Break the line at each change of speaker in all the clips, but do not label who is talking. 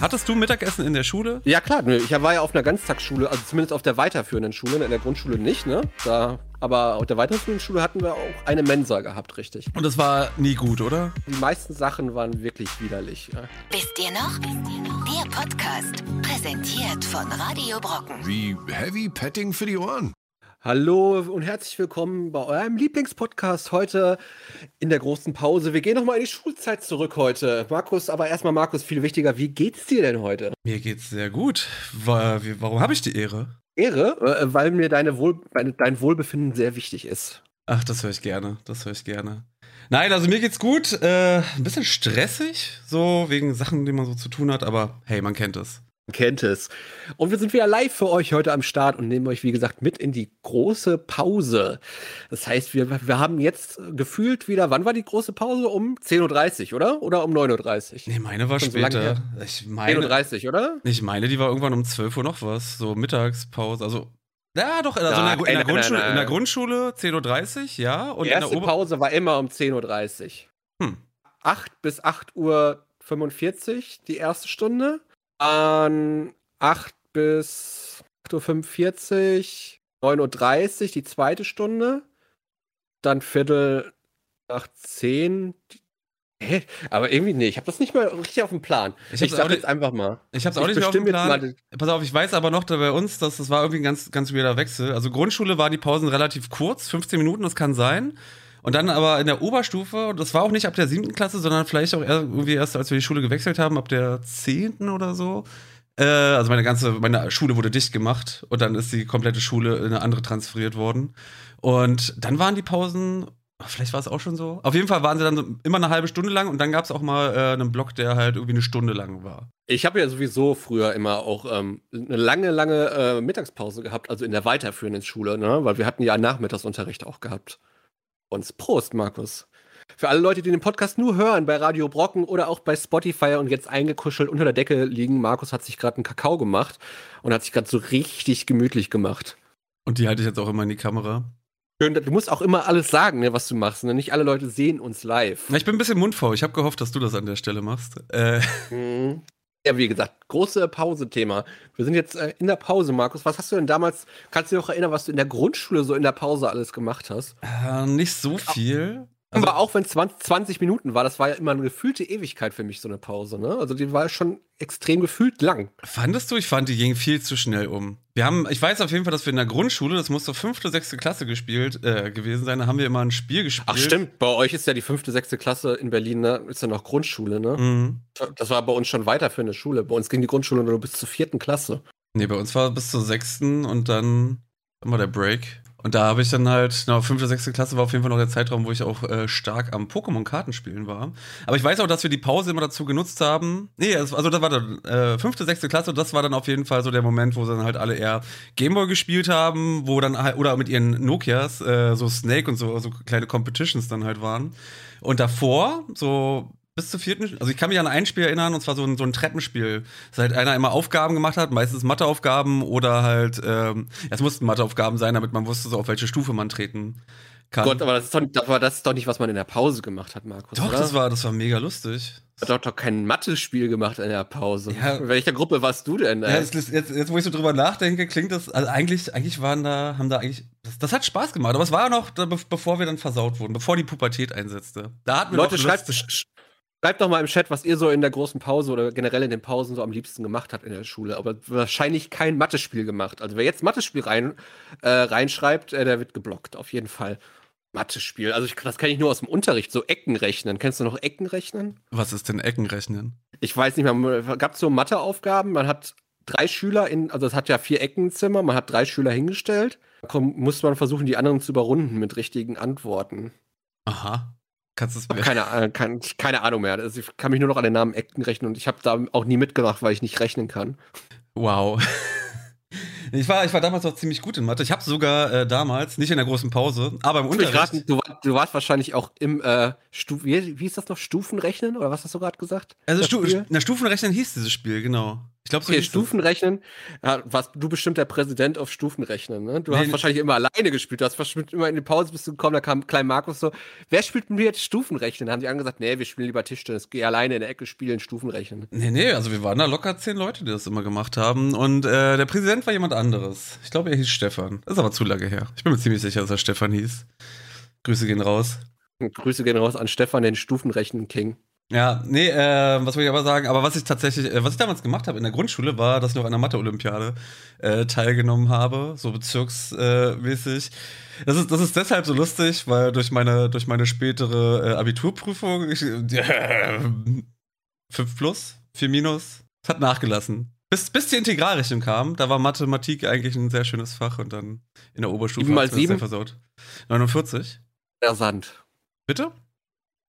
Hattest du Mittagessen in der Schule?
Ja, klar. Ich war ja auf einer Ganztagsschule, also zumindest auf der weiterführenden Schule, in der Grundschule nicht, ne? Da, aber auf der weiterführenden Schule hatten wir auch eine Mensa gehabt, richtig.
Und das war nie gut, oder?
Die meisten Sachen waren wirklich widerlich. Ja.
Wisst ihr noch? Wisst ihr noch? Der Podcast, präsentiert von Radio Brocken.
Wie Heavy Petting für die Ohren.
Hallo und herzlich willkommen bei eurem Lieblingspodcast heute in der großen Pause. Wir gehen nochmal in die Schulzeit zurück heute. Markus, aber erstmal Markus, viel wichtiger, wie geht's dir denn heute?
Mir geht's sehr gut. Warum habe ich die Ehre?
Ehre? Äh, weil mir deine Wohl, dein Wohlbefinden sehr wichtig ist.
Ach, das höre ich gerne. Das höre ich gerne. Nein, also mir geht's gut. Äh, ein bisschen stressig, so wegen Sachen, die man so zu tun hat, aber hey, man kennt es
kennt es. Und wir sind wieder live für euch heute am Start und nehmen euch, wie gesagt, mit in die große Pause. Das heißt, wir, wir haben jetzt gefühlt wieder, wann war die große Pause? Um 10.30 Uhr, oder? Oder um 9.30 Uhr?
Nee, meine war Schon später.
So ich meine, 10.30 Uhr, oder?
Ich meine, die war irgendwann um 12 Uhr noch was. So Mittagspause. Also ja, doch, also ja, in, der, in, der Grundschule, in der Grundschule 10.30 Uhr, ja.
Und die erste in der Pause war immer um 10.30 Uhr. Hm. 8 bis 8.45 Uhr die erste Stunde an 8 bis 8.45 Uhr, 9.30 Uhr die zweite Stunde. Dann Viertel nach 10. Hä? Aber irgendwie, nee, ich habe das nicht mal richtig auf dem Plan.
Ich, ich sag jetzt einfach mal. Ich habe es auch nicht mehr auf dem Plan. Pass auf, ich weiß aber noch da bei uns, dass das war irgendwie ein ganz, ganz weirder Wechsel. Also Grundschule war die Pausen relativ kurz, 15 Minuten, das kann sein. Und dann aber in der Oberstufe, das war auch nicht ab der siebten Klasse, sondern vielleicht auch irgendwie erst, als wir die Schule gewechselt haben, ab der zehnten oder so. Äh, also meine ganze, meine Schule wurde dicht gemacht und dann ist die komplette Schule in eine andere transferiert worden. Und dann waren die Pausen, vielleicht war es auch schon so. Auf jeden Fall waren sie dann immer eine halbe Stunde lang und dann gab es auch mal äh, einen Block, der halt irgendwie eine Stunde lang war.
Ich habe ja sowieso früher immer auch ähm, eine lange, lange äh, Mittagspause gehabt, also in der weiterführenden Schule, ne? weil wir hatten ja Nachmittagsunterricht auch gehabt uns. Prost, Markus. Für alle Leute, die den Podcast nur hören, bei Radio Brocken oder auch bei Spotify und jetzt eingekuschelt unter der Decke liegen, Markus hat sich gerade einen Kakao gemacht und hat sich gerade so richtig gemütlich gemacht.
Und die halte ich jetzt auch immer in die Kamera.
Schön, du musst auch immer alles sagen, ne, was du machst. Ne? Nicht alle Leute sehen uns live.
Ich bin ein bisschen mundfaul. Ich habe gehofft, dass du das an der Stelle machst. Äh.
Mhm. Ja, wie gesagt, große Pause-Thema. Wir sind jetzt äh, in der Pause, Markus. Was hast du denn damals, kannst du dich noch erinnern, was du in der Grundschule so in der Pause alles gemacht hast?
Äh, nicht so viel.
Also, aber auch wenn es 20, 20, Minuten war, das war ja immer eine gefühlte Ewigkeit für mich, so eine Pause. Ne? Also die war schon extrem gefühlt lang.
Fandest du? Ich fand, die ging viel zu schnell um. Wir haben, ich weiß auf jeden Fall, dass wir in der Grundschule, das muss so fünfte, sechste Klasse gespielt äh, gewesen sein, da haben wir immer ein Spiel gespielt.
Ach stimmt, bei euch ist ja die fünfte, sechste Klasse in Berlin, ne? ist ja noch Grundschule, ne? Mhm. Das war bei uns schon weiter für eine Schule. Bei uns ging die Grundschule nur bis zur vierten Klasse.
Nee, bei uns war bis zur sechsten und dann immer der Break. Und da habe ich dann halt, na, fünfte, sechste Klasse war auf jeden Fall noch der Zeitraum, wo ich auch äh, stark am Pokémon-Kartenspielen war. Aber ich weiß auch, dass wir die Pause immer dazu genutzt haben. Nee, also das war dann äh, fünfte, sechste Klasse das war dann auf jeden Fall so der Moment, wo dann halt alle eher Gameboy gespielt haben, wo dann halt, oder mit ihren Nokias, äh, so Snake und so, so kleine Competitions dann halt waren. Und davor, so bis zur vierten, also ich kann mich an ein Spiel erinnern, und zwar so ein, so ein Treppenspiel, dass halt einer immer Aufgaben gemacht hat, meistens Matheaufgaben oder halt, ähm, es mussten Matheaufgaben sein, damit man wusste, so auf welche Stufe man treten kann.
Gott, aber das ist doch, aber das ist doch nicht, was man in der Pause gemacht hat, Markus.
Doch, oder? das war, das war mega lustig.
Hat doch, doch kein Mathe-Spiel gemacht in der Pause. Ja. In welcher Gruppe warst du denn?
Ja, jetzt, jetzt, jetzt, wo ich so drüber nachdenke, klingt das, also eigentlich, eigentlich waren da, haben da eigentlich, das, das hat Spaß gemacht, aber es war noch, bevor wir dann versaut wurden, bevor die Pubertät einsetzte. Da hatten wir
Leute, schreibt, Schreibt doch mal im Chat, was ihr so in der großen Pause oder generell in den Pausen so am liebsten gemacht habt in der Schule. Aber wahrscheinlich kein Mathespiel gemacht. Also wer jetzt Mathespiel rein, äh, reinschreibt, äh, der wird geblockt, auf jeden Fall. Mathespiel. Also ich, das kenne ich nur aus dem Unterricht, so Eckenrechnen. Kennst du noch Eckenrechnen?
Was ist denn Eckenrechnen?
Ich weiß nicht mehr. Gab es so Matheaufgaben? Man hat drei Schüler in, also es hat ja vier Eckenzimmer, man hat drei Schüler hingestellt. Da musste man versuchen, die anderen zu überrunden mit richtigen Antworten.
Aha.
Kannst du es keine, äh, keine, keine Ahnung mehr. Also ich kann mich nur noch an den Namen Acton rechnen und ich habe da auch nie mitgemacht, weil ich nicht rechnen kann.
Wow. Ich war, ich war damals auch ziemlich gut in Mathe. Ich habe sogar äh, damals, nicht in der großen Pause, aber im Unterricht.
Raten, du, du, warst wahrscheinlich auch im äh, wie, wie ist das noch? Stufenrechnen? Oder was hast du gerade gesagt?
Also Stu na, Stufenrechnen hieß dieses Spiel, genau. Ich glaube, so
okay, Stufenrechnen. Ja, warst du bestimmt der Präsident auf Stufenrechnen, ne? Du nee, hast wahrscheinlich immer alleine gespielt. Du hast bestimmt immer in die Pause bist du gekommen, da kam Klein Markus so, wer spielt mit mir jetzt Stufenrechnen? Da haben die angesagt, nee, wir spielen lieber Tischtennis. Geh alleine in der Ecke spielen, Stufenrechnen.
Nee, nee, also wir waren da locker zehn Leute, die das immer gemacht haben. Und äh, der Präsident war jemand anderes. Ich glaube, er hieß Stefan. Das ist aber zu lange her. Ich bin mir ziemlich sicher, dass er Stefan hieß. Grüße gehen raus.
Grüße gehen raus an Stefan, den Stufenrechnen-King.
Ja, nee, äh, was wollte ich aber sagen? Aber was ich tatsächlich, äh, was ich damals gemacht habe in der Grundschule, war, dass ich noch an der Mathe-Olympiade äh, teilgenommen habe, so bezirksmäßig. das ist, das ist deshalb so lustig, weil durch meine, durch meine spätere äh, Abiturprüfung, ich, äh, 5 plus, 4 minus, es hat nachgelassen. Bis, bis die Integralrechnung kam, da war Mathematik eigentlich ein sehr schönes Fach und dann in der Oberstufe
7 mal 7? sehr
versaut. 49.
Der Sand.
Bitte?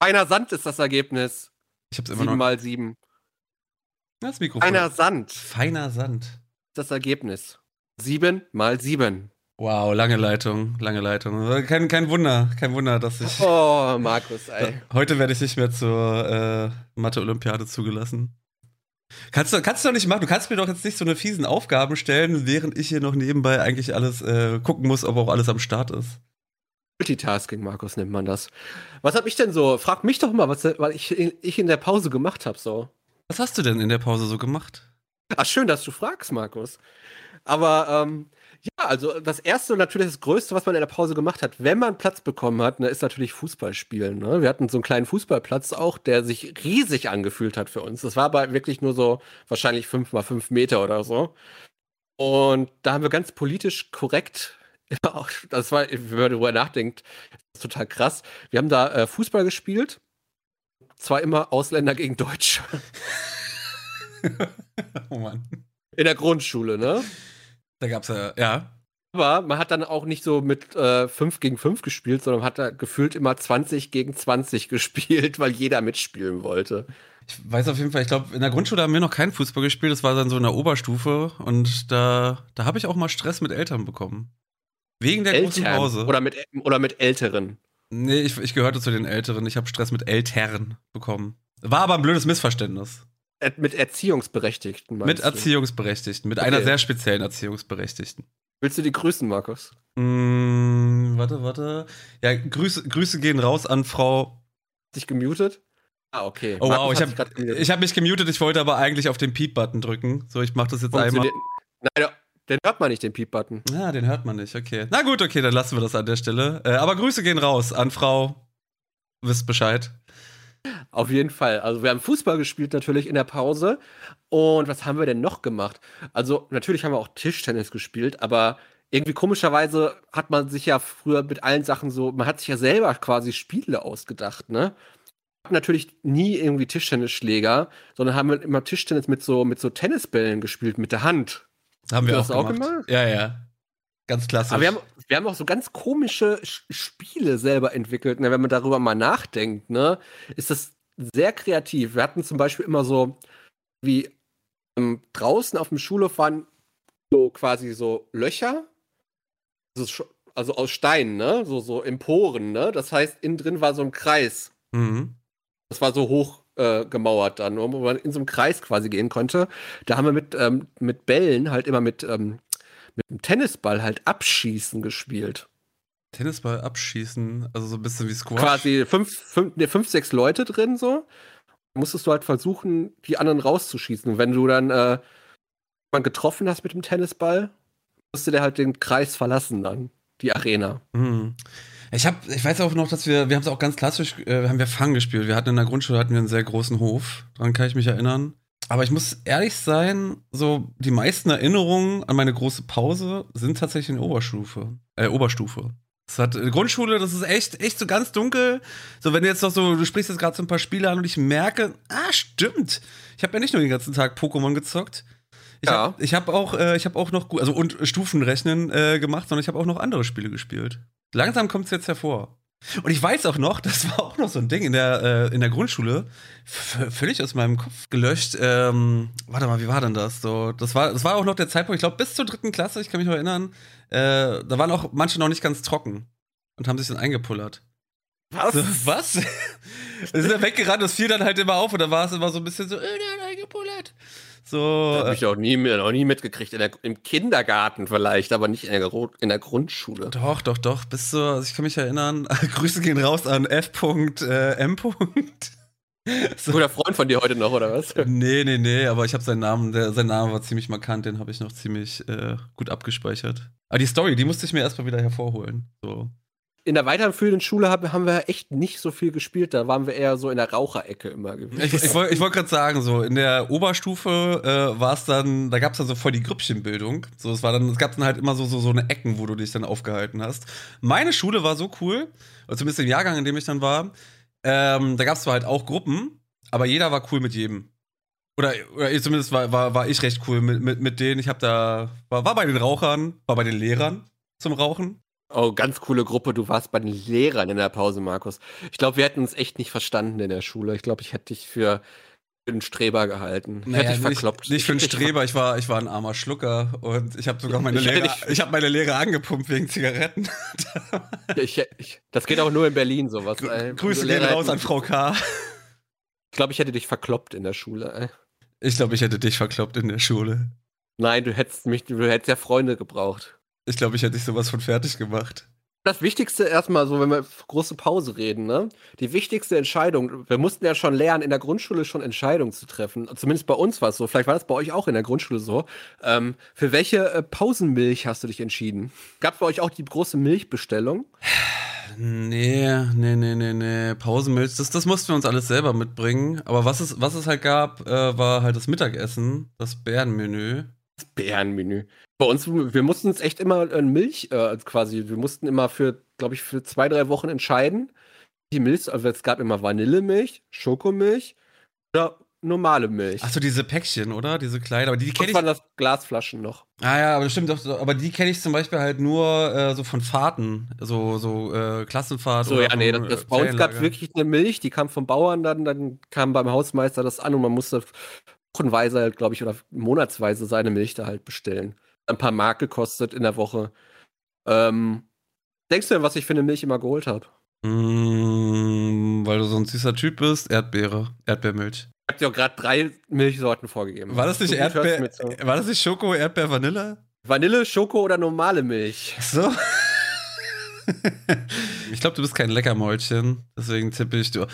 Feiner Sand ist das Ergebnis.
Ich hab's immer 7 noch.
mal 7.
Das Mikrofon.
Feiner Sand.
Feiner Sand.
Das Ergebnis. 7 mal 7.
Wow, lange Leitung, lange Leitung. Kein, kein Wunder, kein Wunder, dass ich.
Oh, Markus, ey.
Heute werde ich nicht mehr zur äh, Mathe-Olympiade zugelassen. Kannst du, kannst du doch nicht machen. Du kannst mir doch jetzt nicht so eine fiesen Aufgaben stellen, während ich hier noch nebenbei eigentlich alles äh, gucken muss, ob auch alles am Start ist.
Multitasking, Markus, nennt man das. Was hab ich denn so? Frag mich doch mal, was weil ich, ich in der Pause gemacht habe so.
Was hast du denn in der Pause so gemacht?
Ach, schön, dass du fragst, Markus. Aber ähm, ja, also das erste und natürlich das Größte, was man in der Pause gemacht hat, wenn man Platz bekommen hat, ne, ist natürlich Fußball spielen. Ne? Wir hatten so einen kleinen Fußballplatz auch, der sich riesig angefühlt hat für uns. Das war aber wirklich nur so wahrscheinlich fünf mal fünf Meter oder so. Und da haben wir ganz politisch korrekt Ja, das war, wenn man darüber nachdenkt, ist total krass. Wir haben da äh, Fußball gespielt. Zwar immer Ausländer gegen Deutsche.
oh Mann.
In der Grundschule, ne?
Da gab's ja, ja.
Aber man hat dann auch nicht so mit äh, 5 gegen 5 gespielt, sondern hat da gefühlt immer 20 gegen 20 gespielt, weil jeder mitspielen wollte.
Ich weiß auf jeden Fall, ich glaube, in der Grundschule haben wir noch keinen Fußball gespielt, das war dann so in der Oberstufe und da, da habe ich auch mal Stress mit Eltern bekommen. Wegen der Eltern großen Pause.
Oder mit, oder mit Älteren.
Nee, ich, ich gehörte zu den Älteren. Ich habe Stress mit Eltern bekommen. War aber ein blödes Missverständnis.
Mit Erziehungsberechtigten,
Mit du? Erziehungsberechtigten. Mit okay. einer sehr speziellen Erziehungsberechtigten.
Willst du die grüßen, Markus?
Mm, warte, warte. Ja, Grüße, Grüße gehen raus an Frau.
Dich gemutet? Ah, okay.
Oh, Markus wow, ich habe hab mich gemutet. Ich wollte aber eigentlich auf den Piep-Button drücken. So, ich mache das jetzt einmal.
Nein, den hört man nicht, den Piep-Button.
Ja, den hört man nicht, okay. Na gut, okay, dann lassen wir das an der Stelle. Äh, aber Grüße gehen raus an Frau. Wisst Bescheid.
Auf jeden Fall. Also wir haben Fußball gespielt natürlich in der Pause. Und was haben wir denn noch gemacht? Also natürlich haben wir auch Tischtennis gespielt, aber irgendwie komischerweise hat man sich ja früher mit allen Sachen so, man hat sich ja selber quasi Spiele ausgedacht, ne? natürlich nie irgendwie Tischtennisschläger, sondern haben immer Tischtennis mit so mit so Tennisbällen gespielt mit der Hand.
Haben wir auch, auch gemacht. Ja, ja. Ganz klassisch.
Aber wir haben, wir haben auch so ganz komische Spiele selber entwickelt. Ne? Wenn man darüber mal nachdenkt, ne, ist das sehr kreativ. Wir hatten zum Beispiel immer so, wie ähm, draußen auf dem Schulhof waren so quasi so Löcher, also, also aus Steinen, ne? So, so Emporen, ne? Das heißt, innen drin war so ein Kreis. Mhm. Das war so hoch äh, gemauert dann, wo man in so einem Kreis quasi gehen konnte. Da haben wir mit, ähm, mit Bällen halt immer mit, ähm, mit einem Tennisball halt abschießen gespielt.
Tennisball abschießen, also so ein bisschen wie Squash.
Quasi fünf, fünf, nee, fünf sechs Leute drin so. Musstest du halt versuchen, die anderen rauszuschießen. Und wenn du dann äh, man getroffen hast mit dem Tennisball, musste der halt den Kreis verlassen dann, die Arena.
Mhm. Ich habe, ich weiß auch noch, dass wir, wir haben es auch ganz klassisch, äh, haben wir Fang gespielt. Wir hatten in der Grundschule hatten wir einen sehr großen Hof. Daran kann ich mich erinnern. Aber ich muss ehrlich sein, so die meisten Erinnerungen an meine große Pause sind tatsächlich in Oberstufe, äh, Oberstufe. Das hat äh, Grundschule, das ist echt, echt so ganz dunkel. So, wenn du jetzt noch so, du sprichst jetzt gerade so ein paar Spiele an und ich merke, ah, stimmt. Ich habe ja nicht nur den ganzen Tag Pokémon gezockt. Ich ja. habe hab auch, äh, ich habe auch noch, also und Stufenrechnen äh, gemacht, sondern ich habe auch noch andere Spiele gespielt. Langsam kommt es jetzt hervor. Und ich weiß auch noch, das war auch noch so ein Ding in der, äh, in der Grundschule, völlig aus meinem Kopf gelöscht. Ähm, warte mal, wie war denn das? So, das war, das war auch noch der Zeitpunkt, ich glaube, bis zur dritten Klasse, ich kann mich noch erinnern, äh, da waren auch manche noch nicht ganz trocken und haben sich dann eingepullert.
Was? So,
was? Sind ja weggerannt, das fiel dann halt immer auf und da war es immer so ein bisschen so, äh, der hat eingepullert. So,
Das habe ich auch nie, noch nie mitgekriegt. Der, Im Kindergarten vielleicht, aber nicht in der, in der Grundschule.
Doch, doch, doch. Bist du, also ich kann mich erinnern, Grüße gehen raus an F.M.
So. Guter Freund von dir heute noch, oder was?
Nee, nee, nee, aber ich habe seinen Namen, der, sein Name war ziemlich markant, den habe ich noch ziemlich äh, gut abgespeichert. Aber die Story, die musste ich mir erstmal wieder hervorholen. So.
In der weiterführenden Schule haben, wir echt nicht so viel gespielt, da waren wir eher so in der Raucherecke immer gewesen.
Ich, ich wollte wollt gerade sagen, so in der Oberstufe äh, war es dann, da gab es dann so voll die Grüppchenbildung. So, es war dann, es gab dann halt immer so, so, so eine Ecken, wo du dich dann aufgehalten hast. Meine Schule war so cool, oder zumindest im Jahrgang, in dem ich dann war, ähm, da gab es zwar halt auch Gruppen, aber jeder war cool mit jedem. Oder, oder zumindest war, war, war ich recht cool mit, mit, mit denen. Ich hab da, war, war bei den Rauchern, war bei den Lehrern zum Rauchen.
Oh, ganz coole Gruppe. Du warst bei den Lehrern in der Pause, Markus. Ich glaube, wir hätten uns echt nicht verstanden in der Schule. Ich glaube, ich hätte dich für einen Streber gehalten.
Naja, hätte ich verkloppt. Nicht, nicht für einen Streber, ich war, ich war ein armer Schlucker und ich habe sogar meine Lehre, ich habe meine Lehre angepumpt wegen Zigaretten.
ich, ich, das geht auch nur in Berlin sowas.
Gr Grüße gehen raus an Frau K.
Ich glaube, ich hätte dich verkloppt in der Schule. Ey.
Ich glaube, ich hätte dich verkloppt in der Schule.
Nein, du hättest mich, du hättest ja Freunde gebraucht.
Ich glaube, ich hätte dich sowas von fertig gemacht.
Das Wichtigste erstmal, so wenn wir große Pause reden, ne? Die wichtigste Entscheidung, wir mussten ja schon lernen, in der Grundschule schon Entscheidungen zu treffen. Zumindest bei uns war es so. Vielleicht war das bei euch auch in der Grundschule so. Ähm, für welche äh, Pausenmilch hast du dich entschieden? Gab es bei euch auch die große Milchbestellung?
Nee, nee, nee, nee, nee. Pausenmilch, das, das mussten wir uns alles selber mitbringen. Aber was es, was es halt gab, äh, war halt das Mittagessen, das Bärenmenü.
Das Bärenmenü. Bei uns, wir mussten uns echt immer äh, Milch äh, quasi, wir mussten immer für, glaube ich, für zwei, drei Wochen entscheiden. Die Milch, also es gab immer Vanillemilch, Schokomilch oder normale Milch.
Achso, diese Päckchen, oder? Diese Kleider. Aber die, die kenne ich.
waren das Glasflaschen noch.
Ah ja, aber das stimmt doch. Aber die kenne ich zum Beispiel halt nur äh, so von Fahrten. So, so äh, Klassenfahrt.
So, ja, nee, das, das bei uns gab es wirklich eine Milch, die kam vom Bauern dann, dann kam beim Hausmeister das an und man musste wochenweise halt, glaube ich, oder monatsweise seine Milch da halt bestellen. Ein paar Mark gekostet in der Woche. Ähm, denkst du denn, was ich für eine Milch immer geholt habe?
Mm, weil du so ein süßer Typ bist, Erdbeere, Erdbeermilch
habe dir auch gerade drei Milchsorten vorgegeben.
War das nicht Erdbeer? War das nicht Schoko, Erdbeer, Vanille?
Vanille, Schoko oder normale Milch?
So. ich glaube, du bist kein Leckermäulchen. Deswegen tippe ich, du,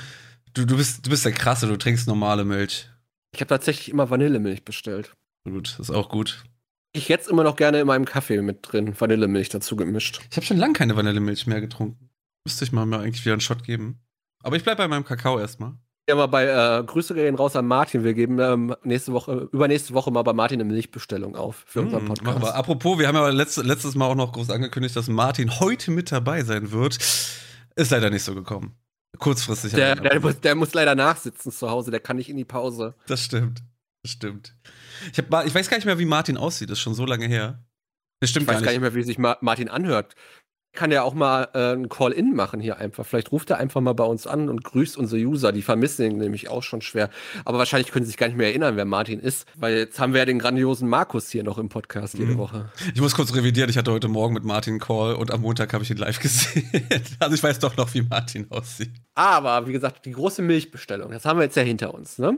du, du, bist, du bist der Krasse, du trinkst normale Milch.
Ich habe tatsächlich immer Vanillemilch bestellt.
Gut, ist auch gut.
Ich jetzt immer noch gerne in meinem Kaffee mit drin Vanillemilch dazu gemischt.
Ich habe schon lange keine Vanillemilch mehr getrunken. Müsste ich mal mir eigentlich wieder einen Shot geben. Aber ich bleibe bei meinem Kakao erstmal.
Ja, mal bei äh, Grüße gehen raus an Martin. Wir geben ähm, nächste Woche, übernächste Woche mal bei Martin eine Milchbestellung auf für unseren hm, Podcast.
Aber apropos, wir haben ja letzt, letztes Mal auch noch groß angekündigt, dass Martin heute mit dabei sein wird. Ist leider nicht so gekommen. Kurzfristig.
Der, der, muss, der muss leider nachsitzen zu Hause, der kann nicht in die Pause.
Das stimmt. Das stimmt. Ich, hab, ich weiß gar nicht mehr, wie Martin aussieht, das ist schon so lange her.
Das stimmt ich weiß gar nicht. gar nicht mehr, wie sich Martin anhört kann ja auch mal äh, ein Call-In machen hier einfach. Vielleicht ruft er einfach mal bei uns an und grüßt unsere User. Die vermissen ihn nämlich auch schon schwer. Aber wahrscheinlich können sie sich gar nicht mehr erinnern, wer Martin ist, weil jetzt haben wir ja den grandiosen Markus hier noch im Podcast jede mhm. Woche.
Ich muss kurz revidieren. Ich hatte heute Morgen mit Martin einen Call und am Montag habe ich ihn live gesehen. also ich weiß doch noch, wie Martin aussieht.
Aber wie gesagt, die große Milchbestellung, das haben wir jetzt ja hinter uns, ne?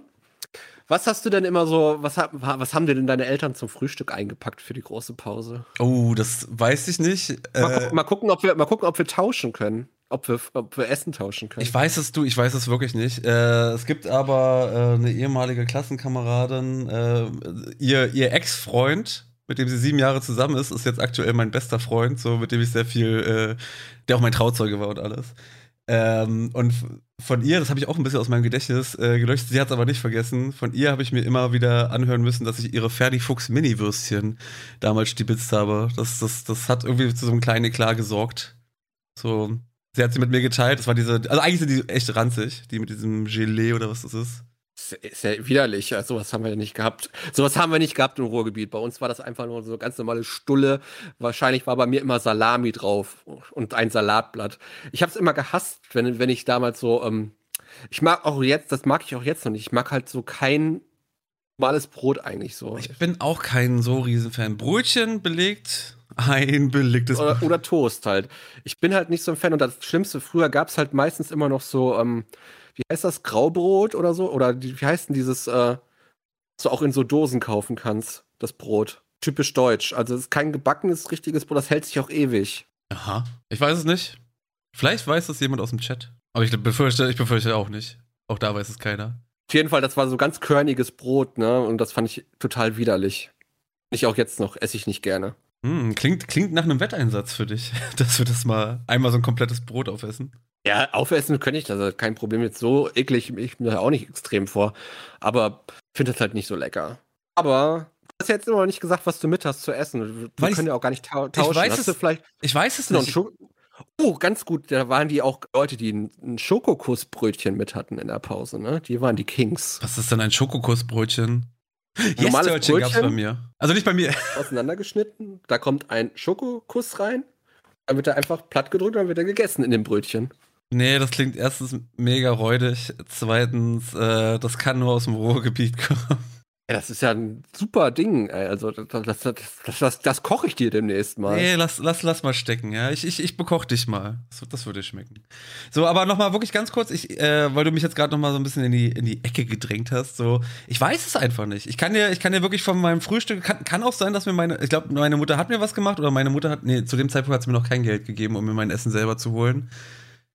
Was hast du denn immer so, was, was haben dir denn deine Eltern zum Frühstück eingepackt für die große Pause?
Oh, das weiß ich nicht.
Mal, äh, mal, gucken, ob wir, mal gucken, ob wir tauschen können. Ob wir, ob wir Essen tauschen können.
Ich weiß es, du, ich weiß es wirklich nicht. Äh, es gibt aber äh, eine ehemalige Klassenkameradin, äh, ihr, ihr Ex-Freund, mit dem sie sieben Jahre zusammen ist, ist jetzt aktuell mein bester Freund, so mit dem ich sehr viel, äh, der auch mein Trauzeuge war und alles. Ähm, und von ihr, das habe ich auch ein bisschen aus meinem Gedächtnis äh, gelöscht, sie hat es aber nicht vergessen. Von ihr habe ich mir immer wieder anhören müssen, dass ich ihre Ferdi-Fuchs Mini-Würstchen damals stibitzt habe. Das, das, das hat irgendwie zu so einem kleinen Eklat gesorgt. So, sie hat sie mit mir geteilt. Das war diese, also eigentlich sind die echt ranzig, die mit diesem Gelee oder was das ist.
Ist ja widerlich, ja, sowas haben wir ja nicht gehabt. Sowas haben wir nicht gehabt im Ruhrgebiet. Bei uns war das einfach nur so ganz normale Stulle. Wahrscheinlich war bei mir immer Salami drauf und ein Salatblatt. Ich habe es immer gehasst, wenn, wenn ich damals so, ähm, ich mag auch jetzt, das mag ich auch jetzt noch nicht. Ich mag halt so kein normales Brot eigentlich so.
Ich bin auch kein so Riesenfan. Brötchen belegt, ein belegtes
oder, oder Toast halt. Ich bin halt nicht so ein Fan und das Schlimmste, früher gab es halt meistens immer noch so, ähm, wie heißt das, Graubrot oder so? Oder die, wie heißt denn dieses, äh, du auch in so Dosen kaufen kannst, das Brot. Typisch deutsch. Also es ist kein gebackenes, richtiges Brot, das hält sich auch ewig.
Aha. Ich weiß es nicht. Vielleicht weiß es jemand aus dem Chat. Aber ich befürchte, ich befürchte auch nicht. Auch da weiß es keiner.
Auf jeden Fall, das war so ganz körniges Brot, ne? Und das fand ich total widerlich. Ich auch jetzt noch, esse ich nicht gerne.
Hm, klingt, klingt nach einem Wetteinsatz für dich, dass wir das mal einmal so ein komplettes Brot aufessen.
Ja, aufessen könnte ich das, also kein Problem. Jetzt so eklig, ich mir auch nicht extrem vor. Aber finde das halt nicht so lecker. Aber du hast ja jetzt immer noch nicht gesagt, was du mit hast zu essen. Wir können ja auch gar nicht tau tauschen.
Ich weiß,
hast
es, vielleicht, ich weiß es
nicht. Oh, ganz gut. Da waren die auch Leute, die ein Schokokussbrötchen mit hatten in der Pause, ne? Die waren die Kings.
Was ist denn ein Schokokussbrötchen?
Normales yes, Brötchen gab's
bei mir. Also nicht bei mir.
Auseinandergeschnitten. Da kommt ein Schokokuss rein. Dann wird er einfach platt gedrückt und dann wird er gegessen in dem Brötchen.
Nee, das klingt erstens mega räudig. Zweitens, äh, das kann nur aus dem Ruhrgebiet kommen.
Ja, das ist ja ein super Ding. Also, das, das, das, das, koche ich dir demnächst mal.
Nee, lass, lass, lass mal stecken, ja. Ich, ich, ich bekoch dich mal. Das, das würde schmecken. So, aber nochmal wirklich ganz kurz, ich, äh, weil du mich jetzt gerade nochmal so ein bisschen in die, in die Ecke gedrängt hast. So, ich weiß es einfach nicht. Ich kann dir, ich kann dir wirklich von meinem Frühstück, kann, kann auch sein, dass mir meine, ich glaube, meine Mutter hat mir was gemacht oder meine Mutter hat, nee, zu dem Zeitpunkt hat sie mir noch kein Geld gegeben, um mir mein Essen selber zu holen.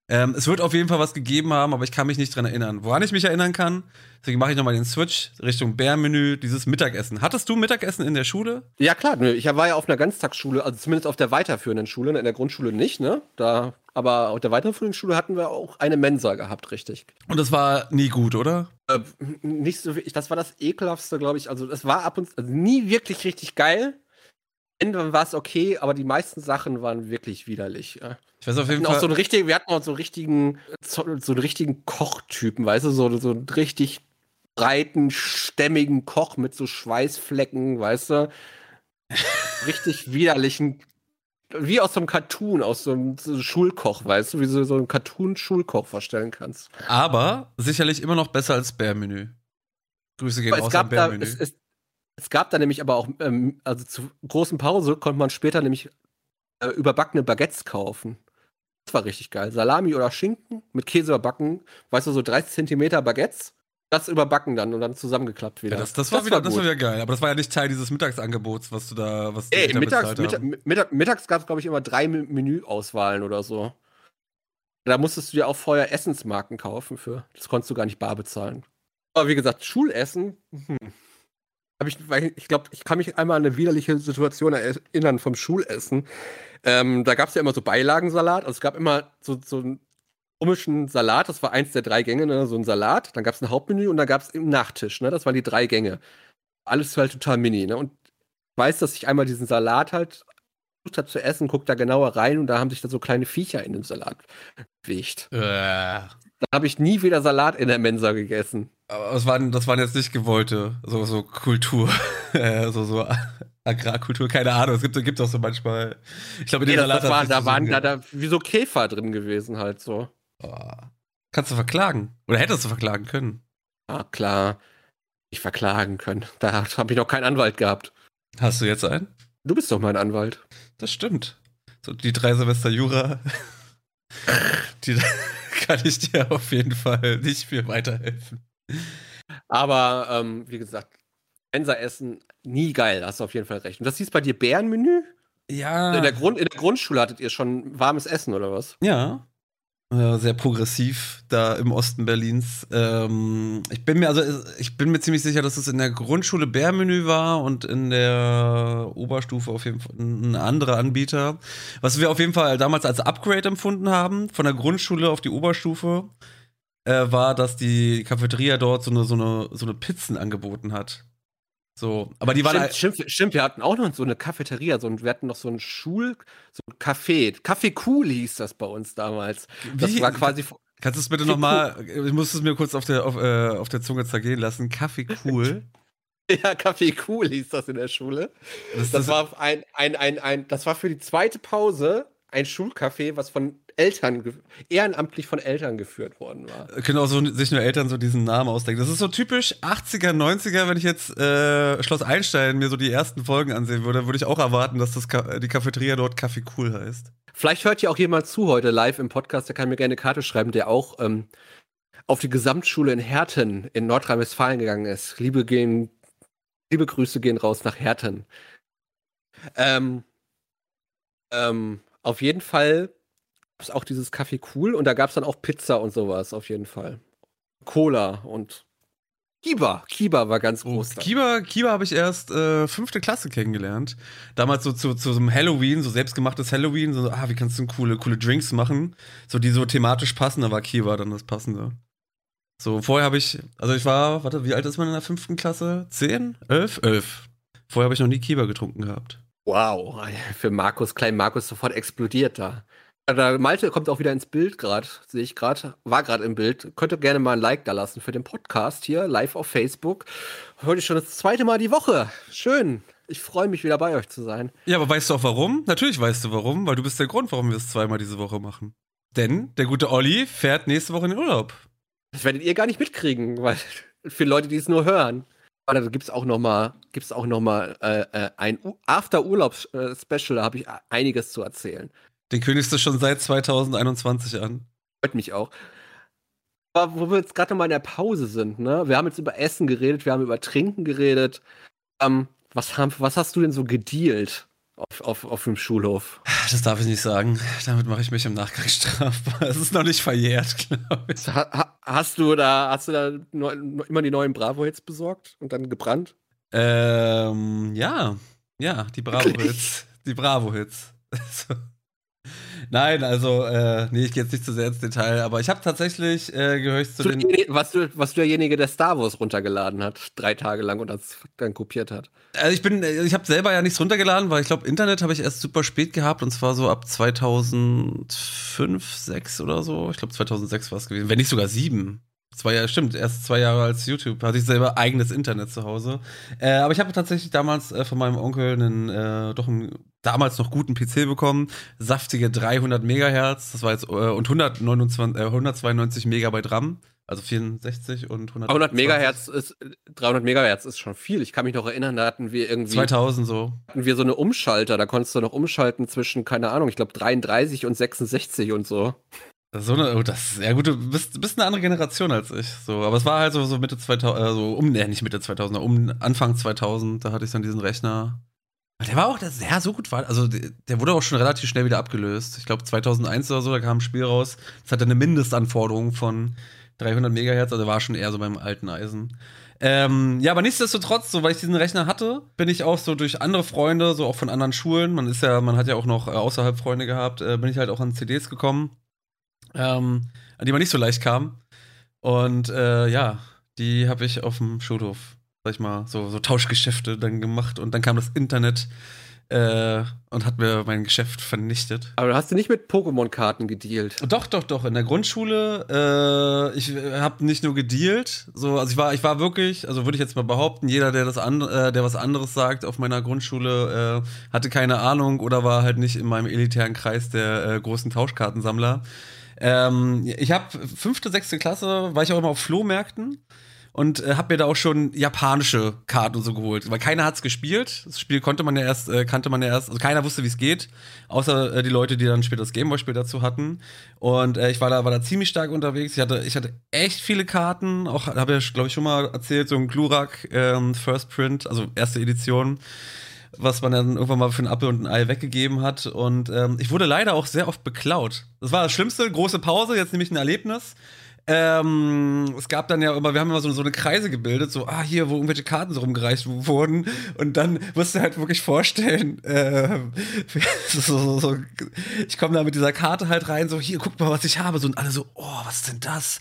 Ähm, es wird auf jeden Fall was gegeben haben, aber ich kann mich nicht dran erinnern. Woran ich mich erinnern kann, deswegen mache ich nochmal den Switch Richtung Bärmenü, dieses Mittagessen. Hattest du Mittagessen in der Schule?
Ja, klar. Ich war ja auf einer Ganztagsschule, also zumindest auf der weiterführenden Schule, in der Grundschule nicht, ne? Da, aber auf der weiterführenden Schule hatten wir auch eine Mensa gehabt, richtig.
Und das war nie gut, oder?
Äh, nicht so wirklich. Das war das ekelhaftste, glaube ich. Also, es war ab und zu also nie wirklich richtig geil. Ende war es okay, aber die meisten Sachen waren wirklich widerlich.
Ich weiß auf jeden Fall.
Auch so einen richtigen, wir hatten auch so einen richtigen, so, einen richtigen Kochtypen, weißt du, so, so einen richtig breiten, stämmigen Koch mit so Schweißflecken, weißt du. richtig widerlichen, wie aus so einem Cartoon, aus so einem, so einem Schulkoch, weißt du, wie du so einen Cartoon-Schulkoch vorstellen kannst.
Aber sicherlich immer noch besser als Bärmenü. Grüße gehen raus
am Bärmenü. Da, es, es, es gab da nämlich aber auch, ähm, also zur großen Pause konnte man später nämlich äh, überbackene Baguettes kaufen. Das war richtig geil. Salami oder Schinken mit Käse überbacken, weißt du, so 30 Zentimeter Baguettes. Das überbacken dann und dann zusammengeklappt wieder.
Ja, das, das, war das, wieder, war das war wieder geil, aber das war ja nicht Teil dieses Mittagsangebots, was du da, was
Ey, mittags, Mittag, Mittag, mittags gab es, glaube ich, immer drei Menüauswahlen oder so. Da musstest du dir auch vorher Essensmarken kaufen für. Das konntest du gar nicht bar bezahlen. Aber wie gesagt, Schulessen, hm habe ich, weil ich glaube, ich kann mich einmal an eine widerliche Situation erinnern vom Schulessen. Ähm, da gab es ja immer so Beilagensalat. Also es gab immer so, so einen komischen Salat, das war eins der drei Gänge, ne? so ein Salat. Dann gab es ein Hauptmenü und dann gab es im Nachtisch, ne? Das waren die drei Gänge. Alles halt total mini, ne? Und ich weiß, dass ich einmal diesen Salat halt versucht habe zu essen, guck da genauer rein und da haben sich da so kleine Viecher in dem Salat bewegt. Äh. Dann habe ich nie wieder Salat in der Mensa gegessen.
Aber das waren, das waren jetzt nicht gewollte, so, so Kultur, äh, so, so Agrarkultur, keine Ahnung. Es gibt, gibt auch so manchmal. Ich glaube, in
nee, Salat. Das war, da waren da, da wie so Käfer drin gewesen, halt so.
Oh. Kannst du verklagen? Oder hättest du verklagen können?
Ah, klar. Ich verklagen können. Da habe ich noch keinen Anwalt gehabt.
Hast du jetzt einen?
Du bist doch mein Anwalt.
Das stimmt. So die drei Semester Jura. die kann ich dir auf jeden Fall nicht viel weiterhelfen.
Aber ähm, wie gesagt, Mensa-Essen nie geil, hast du auf jeden Fall recht. Und das hieß bei dir Bärenmenü?
Ja.
In der, Grund, in der Grundschule hattet ihr schon warmes Essen oder was?
Ja. Äh, sehr progressiv da im Osten Berlins. Ähm, ich bin mir also ich bin mir ziemlich sicher, dass es in der Grundschule Bärmenü war und in der Oberstufe auf jeden Fall ein anderer Anbieter. Was wir auf jeden Fall damals als Upgrade empfunden haben von der Grundschule auf die Oberstufe äh, war, dass die Cafeteria dort so eine so eine so eine Pizzen angeboten hat. So, aber die waren
stimmt, stimmt, stimmt, wir hatten auch noch so eine Cafeteria, so, wir hatten noch so ein Schul, so ein Café. Café Cool hieß das bei uns damals. Das Wie? war quasi.
Kannst du es bitte nochmal, ich muss es mir kurz auf der, auf, äh, auf der Zunge zergehen lassen. Café Cool.
ja, Café Cool hieß das in der Schule. Das, das, das war ein, ein, ein, ein, das war für die zweite Pause ein Schulcafé, was von Eltern, ehrenamtlich von Eltern geführt worden war.
Genau, so, sich nur Eltern so diesen Namen ausdenken. Das ist so typisch 80er, 90er, wenn ich jetzt äh, Schloss Einstein mir so die ersten Folgen ansehen würde, würde ich auch erwarten, dass das die Cafeteria dort Kaffee Cool heißt.
Vielleicht hört ja auch jemand zu heute live im Podcast, der kann mir gerne eine Karte schreiben, der auch ähm, auf die Gesamtschule in Herten in Nordrhein-Westfalen gegangen ist. Liebe gehen Liebe Grüße gehen raus nach Herten. Ähm, ähm, auf jeden Fall es auch dieses Kaffee cool und da gab es dann auch Pizza und sowas, auf jeden Fall. Cola und Kiba. Kiba war ganz groß.
Oh, Kiba, Kiba habe ich erst äh, fünfte Klasse kennengelernt. Damals so zu, zu so einem Halloween, so selbstgemachtes Halloween, so, ah, wie kannst du coole, coole Drinks machen? So, die so thematisch passen, da war Kiba dann das Passende. So, vorher habe ich, also ich war, warte, wie alt ist man in der fünften Klasse? Zehn? Elf? Elf. Vorher habe ich noch nie Kiba getrunken gehabt.
Wow, für Markus, klein Markus sofort explodiert da. Da Malte kommt auch wieder ins Bild gerade, sehe ich gerade, war gerade im Bild. Könnt ihr gerne mal ein Like da lassen für den Podcast hier, live auf Facebook. Heute schon das zweite Mal die Woche. Schön. Ich freue mich wieder bei euch zu sein.
Ja, aber weißt du auch warum? Natürlich weißt du warum, weil du bist der Grund, warum wir es zweimal diese Woche machen. Denn der gute Olli fährt nächste Woche in den Urlaub.
Das werdet ihr gar nicht mitkriegen, weil für Leute, die es nur hören. Aber da gibt es auch noch mal, gibt's auch noch mal äh, äh ein After-Urlaubs-Special, da habe ich einiges zu erzählen.
Den kündigst du schon seit 2021 an.
Freut mich auch. Aber wo wir jetzt gerade mal in der Pause sind, ne? Wir haben jetzt über Essen geredet, wir haben über Trinken geredet. Ähm, was, haben, was hast du denn so gedealt auf, auf, auf dem Schulhof?
Das darf ich nicht sagen. Damit mache ich mich im Nachgang strafbar. Es ist noch nicht verjährt, glaube ich.
Ha, hast du da, hast du da immer die neuen Bravo-Hits besorgt und dann gebrannt?
Ähm, ja. Ja, die Bravo-Hits. Die Bravo-Hits. Nein, also, äh, nee, ich gehe jetzt nicht zu sehr ins Detail, aber ich habe tatsächlich äh, gehört zu den.
Was du, was du derjenige, der Star Wars runtergeladen hat, drei Tage lang und das dann kopiert hat.
Also ich bin, ich habe selber ja nichts runtergeladen, weil ich glaube, Internet habe ich erst super spät gehabt und zwar so ab 2005, 6 oder so. Ich glaube, 2006 war es gewesen, wenn nicht sogar sieben. Zwei Jahre, stimmt, erst zwei Jahre als YouTube hatte ich selber eigenes Internet zu Hause. Äh, aber ich habe tatsächlich damals äh, von meinem Onkel einen, äh, doch einen damals noch guten PC bekommen. Saftige 300 Megahertz, das war jetzt, äh, und 129, 192 äh, Megabyte RAM. Also 64 und 100.
100 Megahertz ist, 300 Megahertz ist schon viel. Ich kann mich noch erinnern, da hatten wir irgendwie.
2000 so.
Hatten wir so eine Umschalter, da konntest du noch umschalten zwischen, keine Ahnung, ich glaube 33 und 66 und so.
So eine, oh, das, ja gut, du bist, bist eine andere Generation als ich. So, aber es war halt so, so Mitte 2000, also um, ne, nicht Mitte 2000, um Anfang 2000, da hatte ich dann diesen Rechner. Der war auch, ja, so gut war, also der, der wurde auch schon relativ schnell wieder abgelöst. Ich glaube 2001 oder so, da kam ein Spiel raus, das hatte eine Mindestanforderung von 300 Megahertz, also war schon eher so beim alten Eisen. Ähm, ja, aber nichtsdestotrotz, so weil ich diesen Rechner hatte, bin ich auch so durch andere Freunde, so auch von anderen Schulen, man ist ja, man hat ja auch noch äh, außerhalb Freunde gehabt, äh, bin ich halt auch an CDs gekommen ähm, an die man nicht so leicht kam. Und äh, ja, die habe ich auf dem Schulhof, sag ich mal, so, so Tauschgeschäfte dann gemacht und dann kam das Internet äh, und hat mir mein Geschäft vernichtet.
Aber du hast du nicht mit Pokémon-Karten gedealt?
Doch, doch, doch. In der Grundschule, äh, ich habe nicht nur gedealt, so, also ich war, ich war wirklich, also würde ich jetzt mal behaupten, jeder, der das an, äh, der was anderes sagt auf meiner Grundschule, äh, hatte keine Ahnung oder war halt nicht in meinem elitären Kreis der äh, großen Tauschkartensammler. Ähm, ich habe fünfte, sechste Klasse, war ich auch immer auf Flohmärkten und äh, habe mir da auch schon japanische Karten und so geholt, weil keiner hat's gespielt. Das Spiel konnte man ja erst, äh, kannte man ja erst, also keiner wusste, wie es geht, außer äh, die Leute, die dann später das Gameboy-Spiel dazu hatten. Und äh, ich war da, war da ziemlich stark unterwegs. Ich hatte, ich hatte echt viele Karten, auch habe ich, glaube ich, schon mal erzählt, so ein Glurak ähm, First Print, also erste Edition was man dann irgendwann mal für ein Apfel und ein Ei weggegeben hat. Und ähm, ich wurde leider auch sehr oft beklaut. Das war das Schlimmste, große Pause, jetzt nämlich ein Erlebnis. Ähm, es gab dann ja immer, wir haben immer so, so eine Kreise gebildet, so, ah, hier, wo irgendwelche Karten so rumgereicht wurden. Und dann musst du halt wirklich vorstellen, äh, so, so, ich komme da mit dieser Karte halt rein, so, hier, guck mal, was ich habe. So, und alle so, oh, was ist denn das?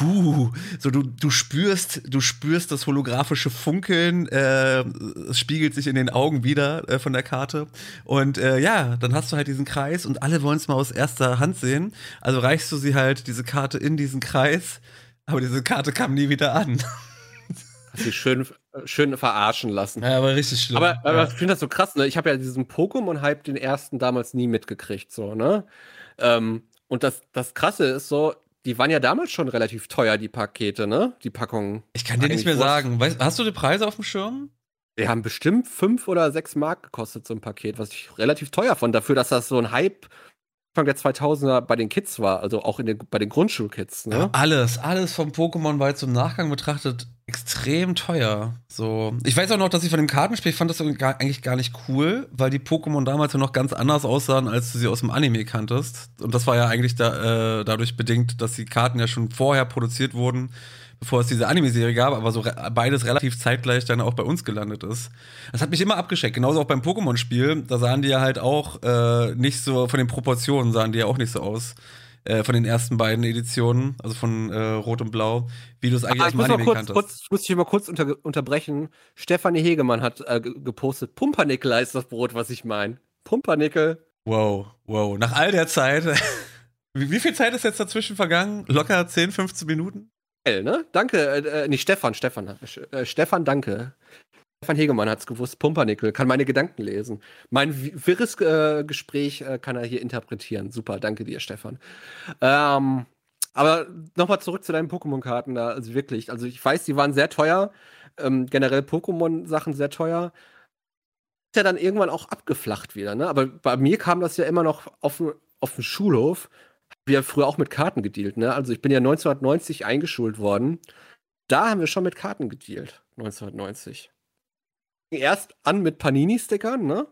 Huh. So, du, du spürst, du spürst das holographische Funkeln, äh, es spiegelt sich in den Augen wieder äh, von der Karte. Und äh, ja, dann hast du halt diesen Kreis und alle wollen es mal aus erster Hand sehen. Also reichst du sie halt, diese Karte in diesen Kreis Kreis, aber diese Karte kam nie wieder an.
Hast du schön, schön verarschen lassen.
Ja, aber richtig schlimm.
Aber, aber ja. ich finde das so krass, ne? Ich habe ja diesen Pokémon-Hype, den ersten damals nie mitgekriegt, so, ne? Ähm, und das, das Krasse ist so, die waren ja damals schon relativ teuer, die Pakete, ne? Die Packungen.
Ich kann dir nicht mehr sagen. Weißt, hast du die Preise auf dem Schirm?
Die haben bestimmt fünf oder sechs Mark gekostet, so ein Paket, was ich relativ teuer fand, dafür, dass das so ein Hype Anfang der 2000er bei den Kids war, also auch in den, bei den Grundschulkids. Ne?
Ja, alles, alles vom Pokémon war jetzt im Nachgang betrachtet extrem teuer. So, ich weiß auch noch, dass ich von dem Kartenspiel fand das eigentlich gar nicht cool, weil die Pokémon damals ja noch ganz anders aussahen, als du sie aus dem Anime kanntest. Und das war ja eigentlich da, äh, dadurch bedingt, dass die Karten ja schon vorher produziert wurden, bevor es diese Anime-Serie gab, aber so re beides relativ zeitgleich dann auch bei uns gelandet ist. Das hat mich immer abgeschreckt. Genauso auch beim Pokémon-Spiel. Da sahen die ja halt auch äh, nicht so, von den Proportionen sahen die ja auch nicht so aus äh, von den ersten beiden Editionen, also von äh, Rot und Blau, wie du es eigentlich ah, aus dem Anime
kurz, kanntest. Kurz, ich muss dich mal kurz unter, unterbrechen. Stefanie Hegemann hat äh, gepostet, Pumpernickel heißt das Brot, was ich meine. Pumpernickel.
Wow, wow. Nach all der Zeit. wie, viel Zeit ist jetzt dazwischen vergangen? Locker 10, 15 Minuten?
Ne? Danke, äh, äh nicht Stefan, Stefan. Äh, Stefan, danke. Stefan Hegemann hat es gewusst, Pumpernickel, kann meine Gedanken lesen. Mein wirres äh, Gespräch äh, kann er hier interpretieren. Super, danke dir, Stefan. Ähm, aber nochmal zurück zu deinen Pokémon-Karten da. Also wirklich, also ich weiß, die waren sehr teuer. Ähm, generell Pokémon-Sachen sehr teuer. Ist ja dann irgendwann auch abgeflacht wieder, ne? Aber bei mir kam das ja immer noch auf, auf dem Schulhof. Wir haben früher auch mit Karten gedealt, ne? Also ich bin ja 1990 eingeschult worden. Da haben wir schon mit Karten gedealt. 1990 erst an mit Panini-Stickern, ne?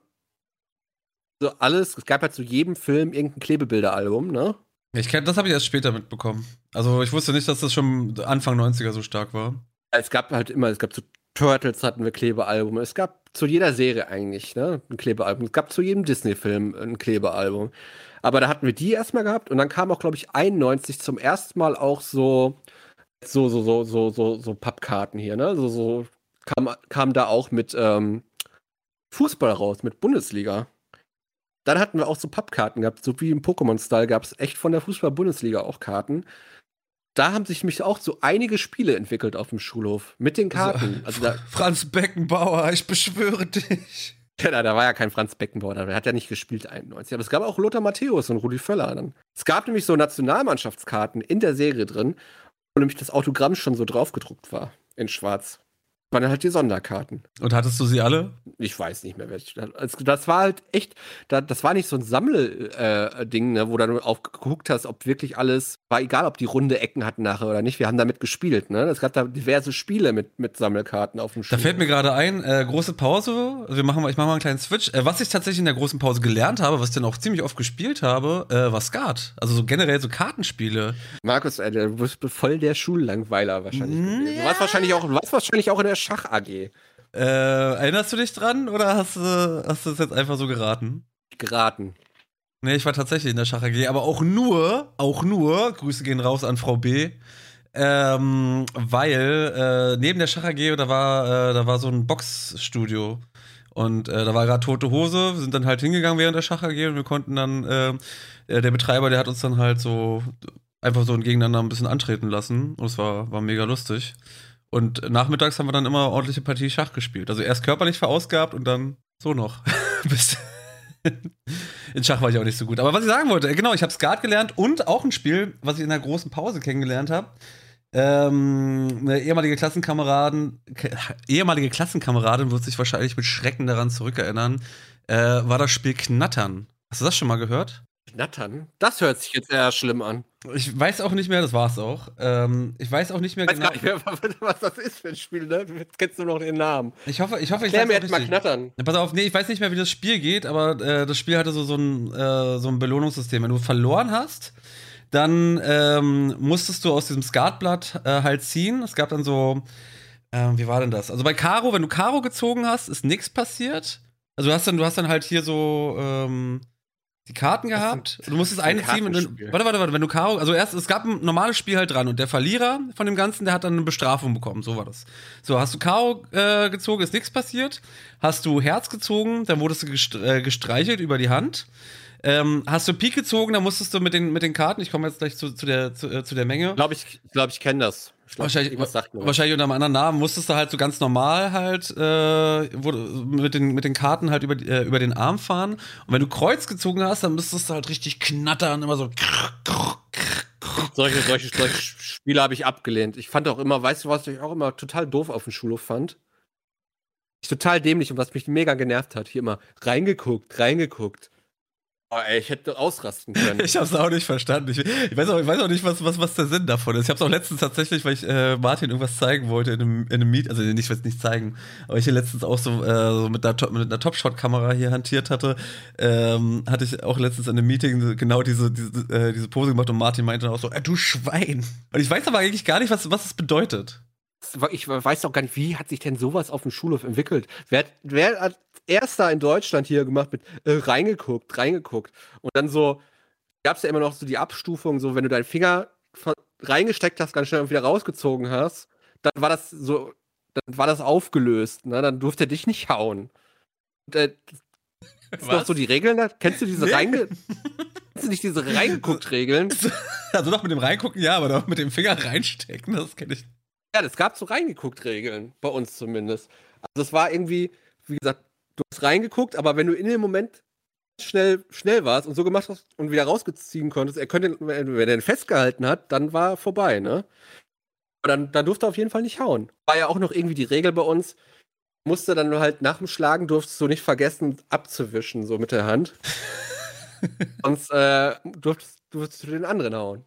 So alles, es gab ja zu jedem Film irgendein Klebebilderalbum, ne?
Ich kenn, das habe ich erst später mitbekommen. Also ich wusste nicht, dass das schon Anfang 90er so stark war.
Es gab halt immer, es gab zu Turtles hatten wir Klebealbum. Es gab zu jeder Serie eigentlich, ne? Ein Klebealbum. Es gab zu jedem Disney-Film ein Klebealbum. Aber da hatten wir die erstmal gehabt und dann kam auch, glaube ich, 91 zum ersten Mal auch so, so, so, so, so, so, so Pappkarten hier, ne? So, so kam, kam da auch mit ähm, Fußball raus, mit Bundesliga. Dann hatten wir auch so Pappkarten gehabt, so wie im Pokémon-Style gab es echt von der Fußball-Bundesliga auch Karten. Da haben sich mich auch so einige Spiele entwickelt auf dem Schulhof mit den Karten.
Also, also Franz Beckenbauer, ich beschwöre dich.
Ja, da war ja kein Franz Beckenbauer, der hat ja nicht gespielt 91. Aber es gab auch Lothar Matthäus und Rudi Völler dann. Es gab nämlich so Nationalmannschaftskarten in der Serie drin, wo nämlich das Autogramm schon so draufgedruckt war in schwarz waren halt die Sonderkarten.
Und hattest du sie alle?
Ich weiß nicht mehr, welche. Also das war halt echt, das war nicht so ein Sammelding, äh, ne, wo du auch geguckt hast, ob wirklich alles, war egal, ob die runde Ecken hatten nachher oder nicht. Wir haben damit gespielt. Ne? Es gab da diverse Spiele mit, mit Sammelkarten auf dem
Spiel. Da fällt mir gerade ein, äh, große Pause. Wir machen, ich mache mal einen kleinen Switch. Äh, was ich tatsächlich in der großen Pause gelernt habe, was ich dann auch ziemlich oft gespielt habe, äh, war Skat. Also so generell so Kartenspiele.
Markus, äh, du bist voll der Schullangweiler wahrscheinlich. Ja. Du warst wahrscheinlich auch, du warst wahrscheinlich auch in der Schach AG.
Äh, erinnerst du dich dran oder hast du, hast du es jetzt einfach so geraten?
Geraten.
Nee, ich war tatsächlich in der Schach AG, aber auch nur, auch nur, Grüße gehen raus an Frau B. Ähm, weil äh, neben der Schach AG, da war, äh, da war so ein Boxstudio. Und äh, da war gerade tote Hose, wir sind dann halt hingegangen während der Schach AG und wir konnten dann, äh, äh, der Betreiber, der hat uns dann halt so einfach so gegeneinander ein bisschen antreten lassen. Und es war, war mega lustig. Und nachmittags haben wir dann immer ordentliche Partie Schach gespielt. Also erst körperlich verausgabt und dann so noch. in Schach war ich auch nicht so gut. Aber was ich sagen wollte, genau, ich habe Skat gelernt und auch ein Spiel, was ich in der großen Pause kennengelernt habe. Ähm, eine ehemalige Klassenkameradin, ehemalige Klassenkameradin wird sich wahrscheinlich mit Schrecken daran zurückerinnern, äh, war das Spiel Knattern. Hast du das schon mal gehört?
Knattern? Das hört sich jetzt eher schlimm an.
Ich weiß auch nicht mehr, das war's auch. Ähm, ich weiß auch nicht mehr
weiß genau. Nicht mehr, was das ist für ein Spiel, ne? Du kennst nur noch den Namen.
Ich hoffe, ich hoffe, ich
Klär mir jetzt mal knattern.
Ja, pass auf, nee, ich weiß nicht mehr, wie das Spiel geht, aber äh, das Spiel hatte so, so, ein, äh, so ein Belohnungssystem. Wenn du verloren hast, dann ähm, musstest du aus diesem Skatblatt äh, halt ziehen. Es gab dann so, ähm, wie war denn das? Also bei Karo, wenn du Karo gezogen hast, ist nichts passiert. Also du hast dann, du hast dann halt hier so, ähm, die Karten gehabt. Du musstest eine ziehen. Wenn du, warte, warte, warte. Wenn du Karo, also erst, es gab ein normales Spiel halt dran und der Verlierer von dem Ganzen, der hat dann eine Bestrafung bekommen. So war das. So, hast du Karo äh, gezogen, ist nichts passiert. Hast du Herz gezogen, dann wurdest du äh, gestreichelt über die Hand. Ähm, hast du Pik gezogen, dann musstest du mit den, mit den Karten, ich komme jetzt gleich zu, zu, der, zu, äh, zu der Menge.
Glaube ich, glaube ich kenne das.
Glaub, wahrscheinlich, wahrscheinlich unter einem anderen Namen musstest du halt so ganz normal halt äh, wurde, mit, den, mit den Karten halt über, äh, über den Arm fahren. Und wenn du Kreuz gezogen hast, dann müsstest du halt richtig knattern, immer so.
Solche, solche, solche Spiele habe ich abgelehnt. Ich fand auch immer, weißt du, was ich auch immer total doof auf dem Schulhof fand? Ich total dämlich und was mich mega genervt hat. Hier immer reingeguckt, reingeguckt. Oh, ey, ich hätte ausrasten können.
ich hab's auch nicht verstanden. Ich, ich, weiß, auch, ich weiß auch nicht, was, was, was der Sinn davon ist. Ich hab's auch letztens tatsächlich, weil ich äh, Martin irgendwas zeigen wollte in einem, in einem Meet, also nicht, ich nicht zeigen, aber ich hier letztens auch so, äh, so mit einer, mit einer Top-Shot-Kamera hier hantiert hatte, ähm, hatte ich auch letztens in einem Meeting genau diese, diese, äh, diese Pose gemacht und Martin meinte dann auch so, äh, du Schwein. Und ich weiß aber eigentlich gar nicht, was, was es bedeutet.
Ich weiß auch gar nicht, wie hat sich denn sowas auf dem Schulhof entwickelt? Wer, wer hat erster in Deutschland hier gemacht mit äh, reingeguckt, reingeguckt. Und dann so, gab es ja immer noch so die Abstufung, so wenn du deinen Finger reingesteckt hast, ganz schnell und wieder rausgezogen hast, dann war das so, dann war das aufgelöst, ne? Dann durfte er dich nicht hauen. Und, äh, das ist doch so die Regeln da? Kennst du diese nee. reinge Kennst du nicht diese reingeguckt-Regeln?
Also doch mit dem Reingucken, ja, aber doch mit dem Finger reinstecken, das kenne ich.
Ja, das gab so reingeguckt-Regeln, bei uns zumindest. Also es war irgendwie, wie gesagt, du hast reingeguckt, aber wenn du in dem Moment schnell, schnell warst und so gemacht hast und wieder rausziehen konntest, er könnte, wenn er den festgehalten hat, dann war vorbei, ne? Aber dann, dann durfte er auf jeden Fall nicht hauen. War ja auch noch irgendwie die Regel bei uns, musste dann halt nach dem Schlagen durftest du nicht vergessen abzuwischen, so mit der Hand. Sonst äh, durftest, durftest du den anderen hauen.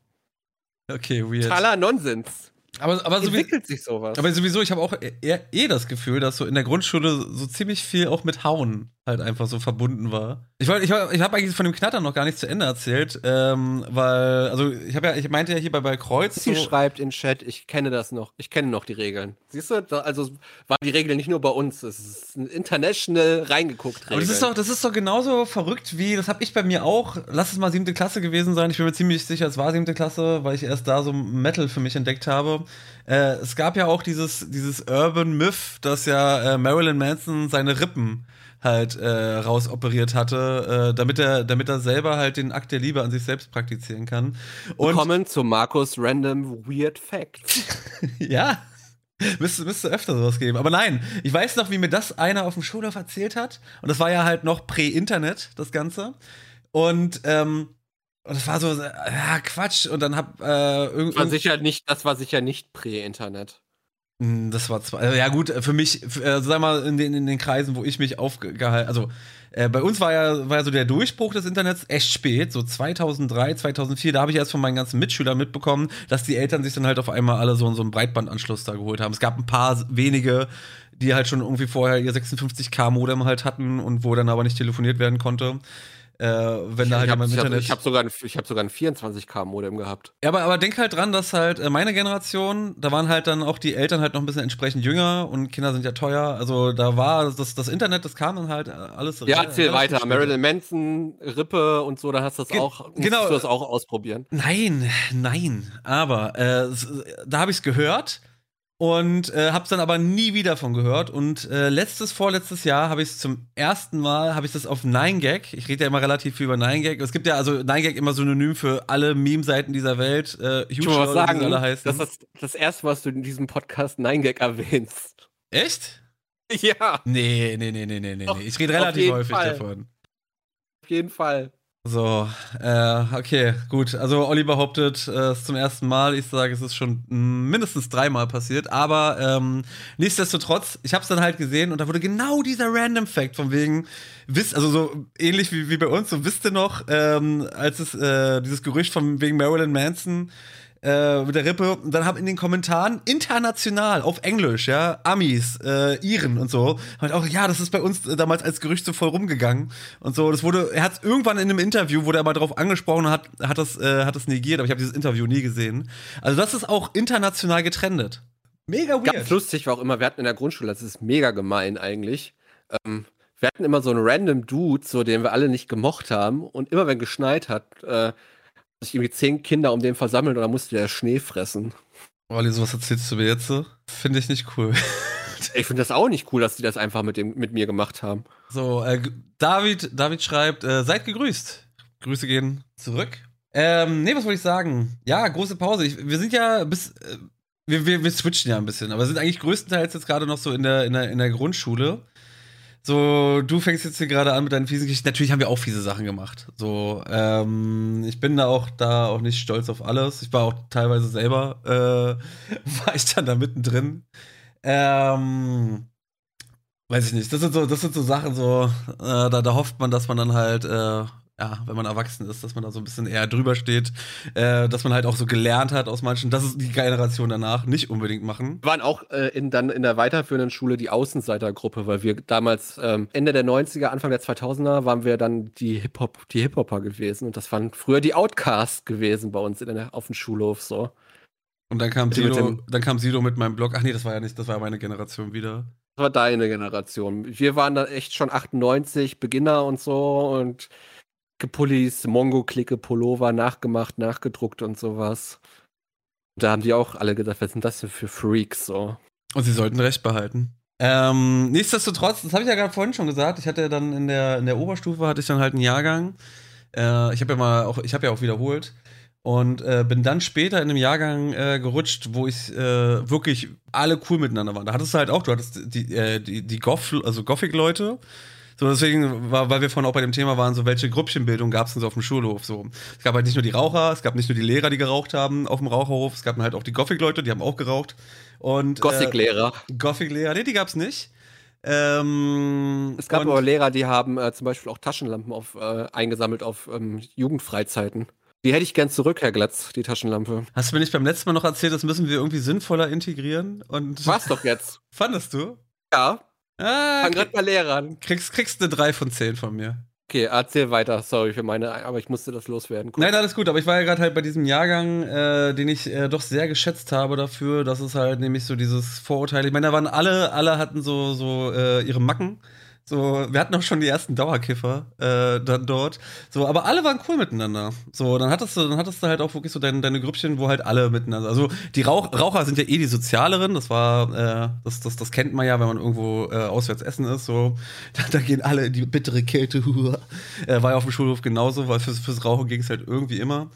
Okay, weird.
Totaler Nonsens.
Aber, aber
entwickelt sich sowas.
Aber sowieso, ich habe auch eher, eh das Gefühl, dass so in der Grundschule so ziemlich viel auch mit Hauen halt einfach so verbunden war. Ich wollte, ich, ich habe eigentlich von dem Knattern noch gar nicht zu Ende erzählt, ähm, weil, also ich habe ja, ich meinte ja hier bei, bei Kreuz.
Sie so, schreibt in Chat, ich kenne das noch, ich kenne noch die Regeln. Siehst du, da, also waren die Regeln nicht nur bei uns, es ist ein international reingeguckt.
Regeln. Aber das ist doch, das ist doch genauso verrückt wie, das habe ich bei mir auch. Lass es mal siebte Klasse gewesen sein. Ich bin mir ziemlich sicher, es war siebte Klasse, weil ich erst da so Metal für mich entdeckt habe. Äh, es gab ja auch dieses, dieses Urban Myth, dass ja äh, Marilyn Manson seine Rippen halt äh, rausoperiert hatte, äh, damit er, damit er selber halt den Akt der Liebe an sich selbst praktizieren kann.
Und Willkommen zu Markus Random Weird Facts.
ja. Müsste, müsste öfter sowas geben. Aber nein, ich weiß noch, wie mir das einer auf dem Schulhof erzählt hat. Und das war ja halt noch Prä-Internet, das Ganze. Und, ähm, und das war so, ja, Quatsch. Und dann hab äh, irgendwann.
sicher nicht, das war sicher nicht Prä-Internet.
Hm, das war zwar, ja gut, für mich, äh, sag mal, in den, in den Kreisen, wo ich mich aufgehalten, also äh, bei uns war ja, war ja so der Durchbruch des Internets echt spät, so 2003, 2004, da habe ich erst von meinen ganzen Mitschülern mitbekommen, dass die Eltern sich dann halt auf einmal alle so, so einen Breitbandanschluss da geholt haben. Es gab ein paar wenige, die halt schon irgendwie vorher ihr 56k Modem halt hatten und wo dann aber nicht telefoniert werden konnte. Äh, wenn da halt
hab, jemand im Internet. Ich habe sogar, ein, hab sogar ein 24K-Modem gehabt.
Ja, aber, aber denk halt dran, dass halt äh, meine Generation, da waren halt dann auch die Eltern halt noch ein bisschen entsprechend jünger und Kinder sind ja teuer. Also da war das, das Internet, das kam dann halt äh, alles.
Ja, erzähl weiter. Marilyn Manson, Rippe und so, da hast du das Ge auch, genau. du das auch ausprobieren.
Nein, nein. Aber äh, da habe ich es gehört und äh, hab's dann aber nie wieder von gehört und äh, letztes vorletztes Jahr habe ich es zum ersten Mal habe ich das auf 9gag. Ich rede ja immer relativ viel über 9gag. Es gibt ja also 9gag immer synonym für alle Meme Seiten dieser Welt. Äh,
ich muss was sagen, alle heißen. das ist das erste, was du in diesem Podcast 9gag erwähnst.
Echt?
Ja.
Nee, nee, nee, nee, nee, nee. Ich rede relativ häufig
Fall.
davon.
Auf jeden Fall.
So, äh, okay, gut. Also Olli behauptet äh, es zum ersten Mal. Ich sage, es ist schon mindestens dreimal passiert. Aber ähm, nichtsdestotrotz, ich habe es dann halt gesehen und da wurde genau dieser Random Fact von wegen, wisst, also so ähnlich wie, wie bei uns, so wisst ihr noch, ähm, als es äh, dieses Gerücht von wegen Marilyn Manson äh, mit der Rippe. Und dann haben in den Kommentaren international auf Englisch, ja, Amis, äh, Iren und so, halt auch, ja, das ist bei uns damals als Gerücht so voll rumgegangen und so. Das wurde, er hat irgendwann in einem Interview, wurde er mal drauf angesprochen und hat, hat das, äh, hat das negiert, aber ich habe dieses Interview nie gesehen. Also das ist auch international getrendet. Mega weird.
Ganz lustig war auch immer, wir hatten in der Grundschule, das ist mega gemein eigentlich. Ähm, wir hatten immer so einen random Dude, so den wir alle nicht gemocht haben. Und immer wenn geschneit hat, äh, sich irgendwie zehn Kinder um den versammeln oder musste der Schnee fressen.
Olli, sowas erzählst du mir jetzt so? Finde ich nicht cool.
ich finde das auch nicht cool, dass die das einfach mit, dem, mit mir gemacht haben.
So, äh, David, David schreibt, äh, seid gegrüßt. Grüße gehen zurück. Ähm, nee, was wollte ich sagen? Ja, große Pause. Ich, wir sind ja bis. Äh, wir, wir, wir switchen ja ein bisschen, aber sind eigentlich größtenteils jetzt gerade noch so in der, in der, in der Grundschule so, du fängst jetzt hier gerade an mit deinen fiesen Geschichten. Natürlich haben wir auch fiese Sachen gemacht. So, ähm, ich bin da auch da auch nicht stolz auf alles. Ich war auch teilweise selber, äh, war ich dann da mittendrin. Ähm, weiß ich nicht. Das sind so, das sind so Sachen, so, äh, da, da hofft man, dass man dann halt, äh, ja, wenn man erwachsen ist, dass man da so ein bisschen eher drüber steht, äh, dass man halt auch so gelernt hat aus manchen, das ist die Generation danach nicht unbedingt machen.
Wir waren auch äh, in, dann in der weiterführenden Schule die Außenseitergruppe, weil wir damals ähm, Ende der 90er, Anfang der 2000er waren wir dann die Hip-Hop, die Hip-Hopper gewesen und das waren früher die Outcasts gewesen bei uns in der, auf dem Schulhof so.
Und dann kam Sido, dann kam Sido mit meinem Blog. Ach nee, das war ja nicht, das war meine Generation wieder.
Das war deine Generation. Wir waren dann echt schon 98, Beginner und so und Pullis, Mongo-Klicke, Pullover nachgemacht, nachgedruckt und sowas. Da haben die auch alle gedacht, was sind das denn für Freaks so?
Und sie sollten recht behalten. Ähm, nichtsdestotrotz, das habe ich ja gerade vorhin schon gesagt, ich hatte dann in der, in der Oberstufe hatte ich dann halt einen Jahrgang. Äh, ich habe ja mal auch, ich habe ja auch wiederholt und äh, bin dann später in einem Jahrgang äh, gerutscht, wo ich äh, wirklich alle cool miteinander waren. Da hattest du halt auch, du hattest die, äh, die, die Goth, also Gothic-Leute, so, deswegen, war, weil wir vorhin auch bei dem Thema waren, so welche Grüppchenbildung gab es denn so auf dem Schulhof? So, es gab halt nicht nur die Raucher, es gab nicht nur die Lehrer, die geraucht haben auf dem Raucherhof, es gab halt auch die Gothic-Leute, die haben auch geraucht. Und,
äh, Gothic-Lehrer.
Äh, Gothic-Lehrer, nee, die gab's nicht. Ähm,
es gab aber Lehrer, die haben äh, zum Beispiel auch Taschenlampen auf, äh, eingesammelt auf ähm, Jugendfreizeiten. Die hätte ich gern zurück, Herr Glatz, die Taschenlampe.
Hast du mir nicht beim letzten Mal noch erzählt, das müssen wir irgendwie sinnvoller integrieren? Und
Was doch jetzt?
Fandest du?
Ja. Ah, Fang gerade mal Lehrern.
Kriegst, kriegst eine 3 von 10 von mir.
Okay, erzähl weiter. Sorry für meine, aber ich musste das loswerden.
Cool. Nein, alles gut, aber ich war ja gerade halt bei diesem Jahrgang, äh, den ich äh, doch sehr geschätzt habe dafür, dass es halt nämlich so dieses Vorurteil, ich meine, da waren alle, alle hatten so, so äh, ihre Macken. So, wir hatten auch schon die ersten Dauerkiffer äh, dann dort. So, aber alle waren cool miteinander. So, dann hattest du, dann hattest du halt auch wirklich so deine, deine Grüppchen, wo halt alle miteinander. Also die Rauch, Raucher sind ja eh die sozialeren. Das war, äh, das, das, das kennt man ja, wenn man irgendwo äh, auswärts essen ist. So, da, da gehen alle in die bittere Kälte. äh, war ja auf dem Schulhof genauso, weil fürs, fürs Rauchen ging es halt irgendwie immer.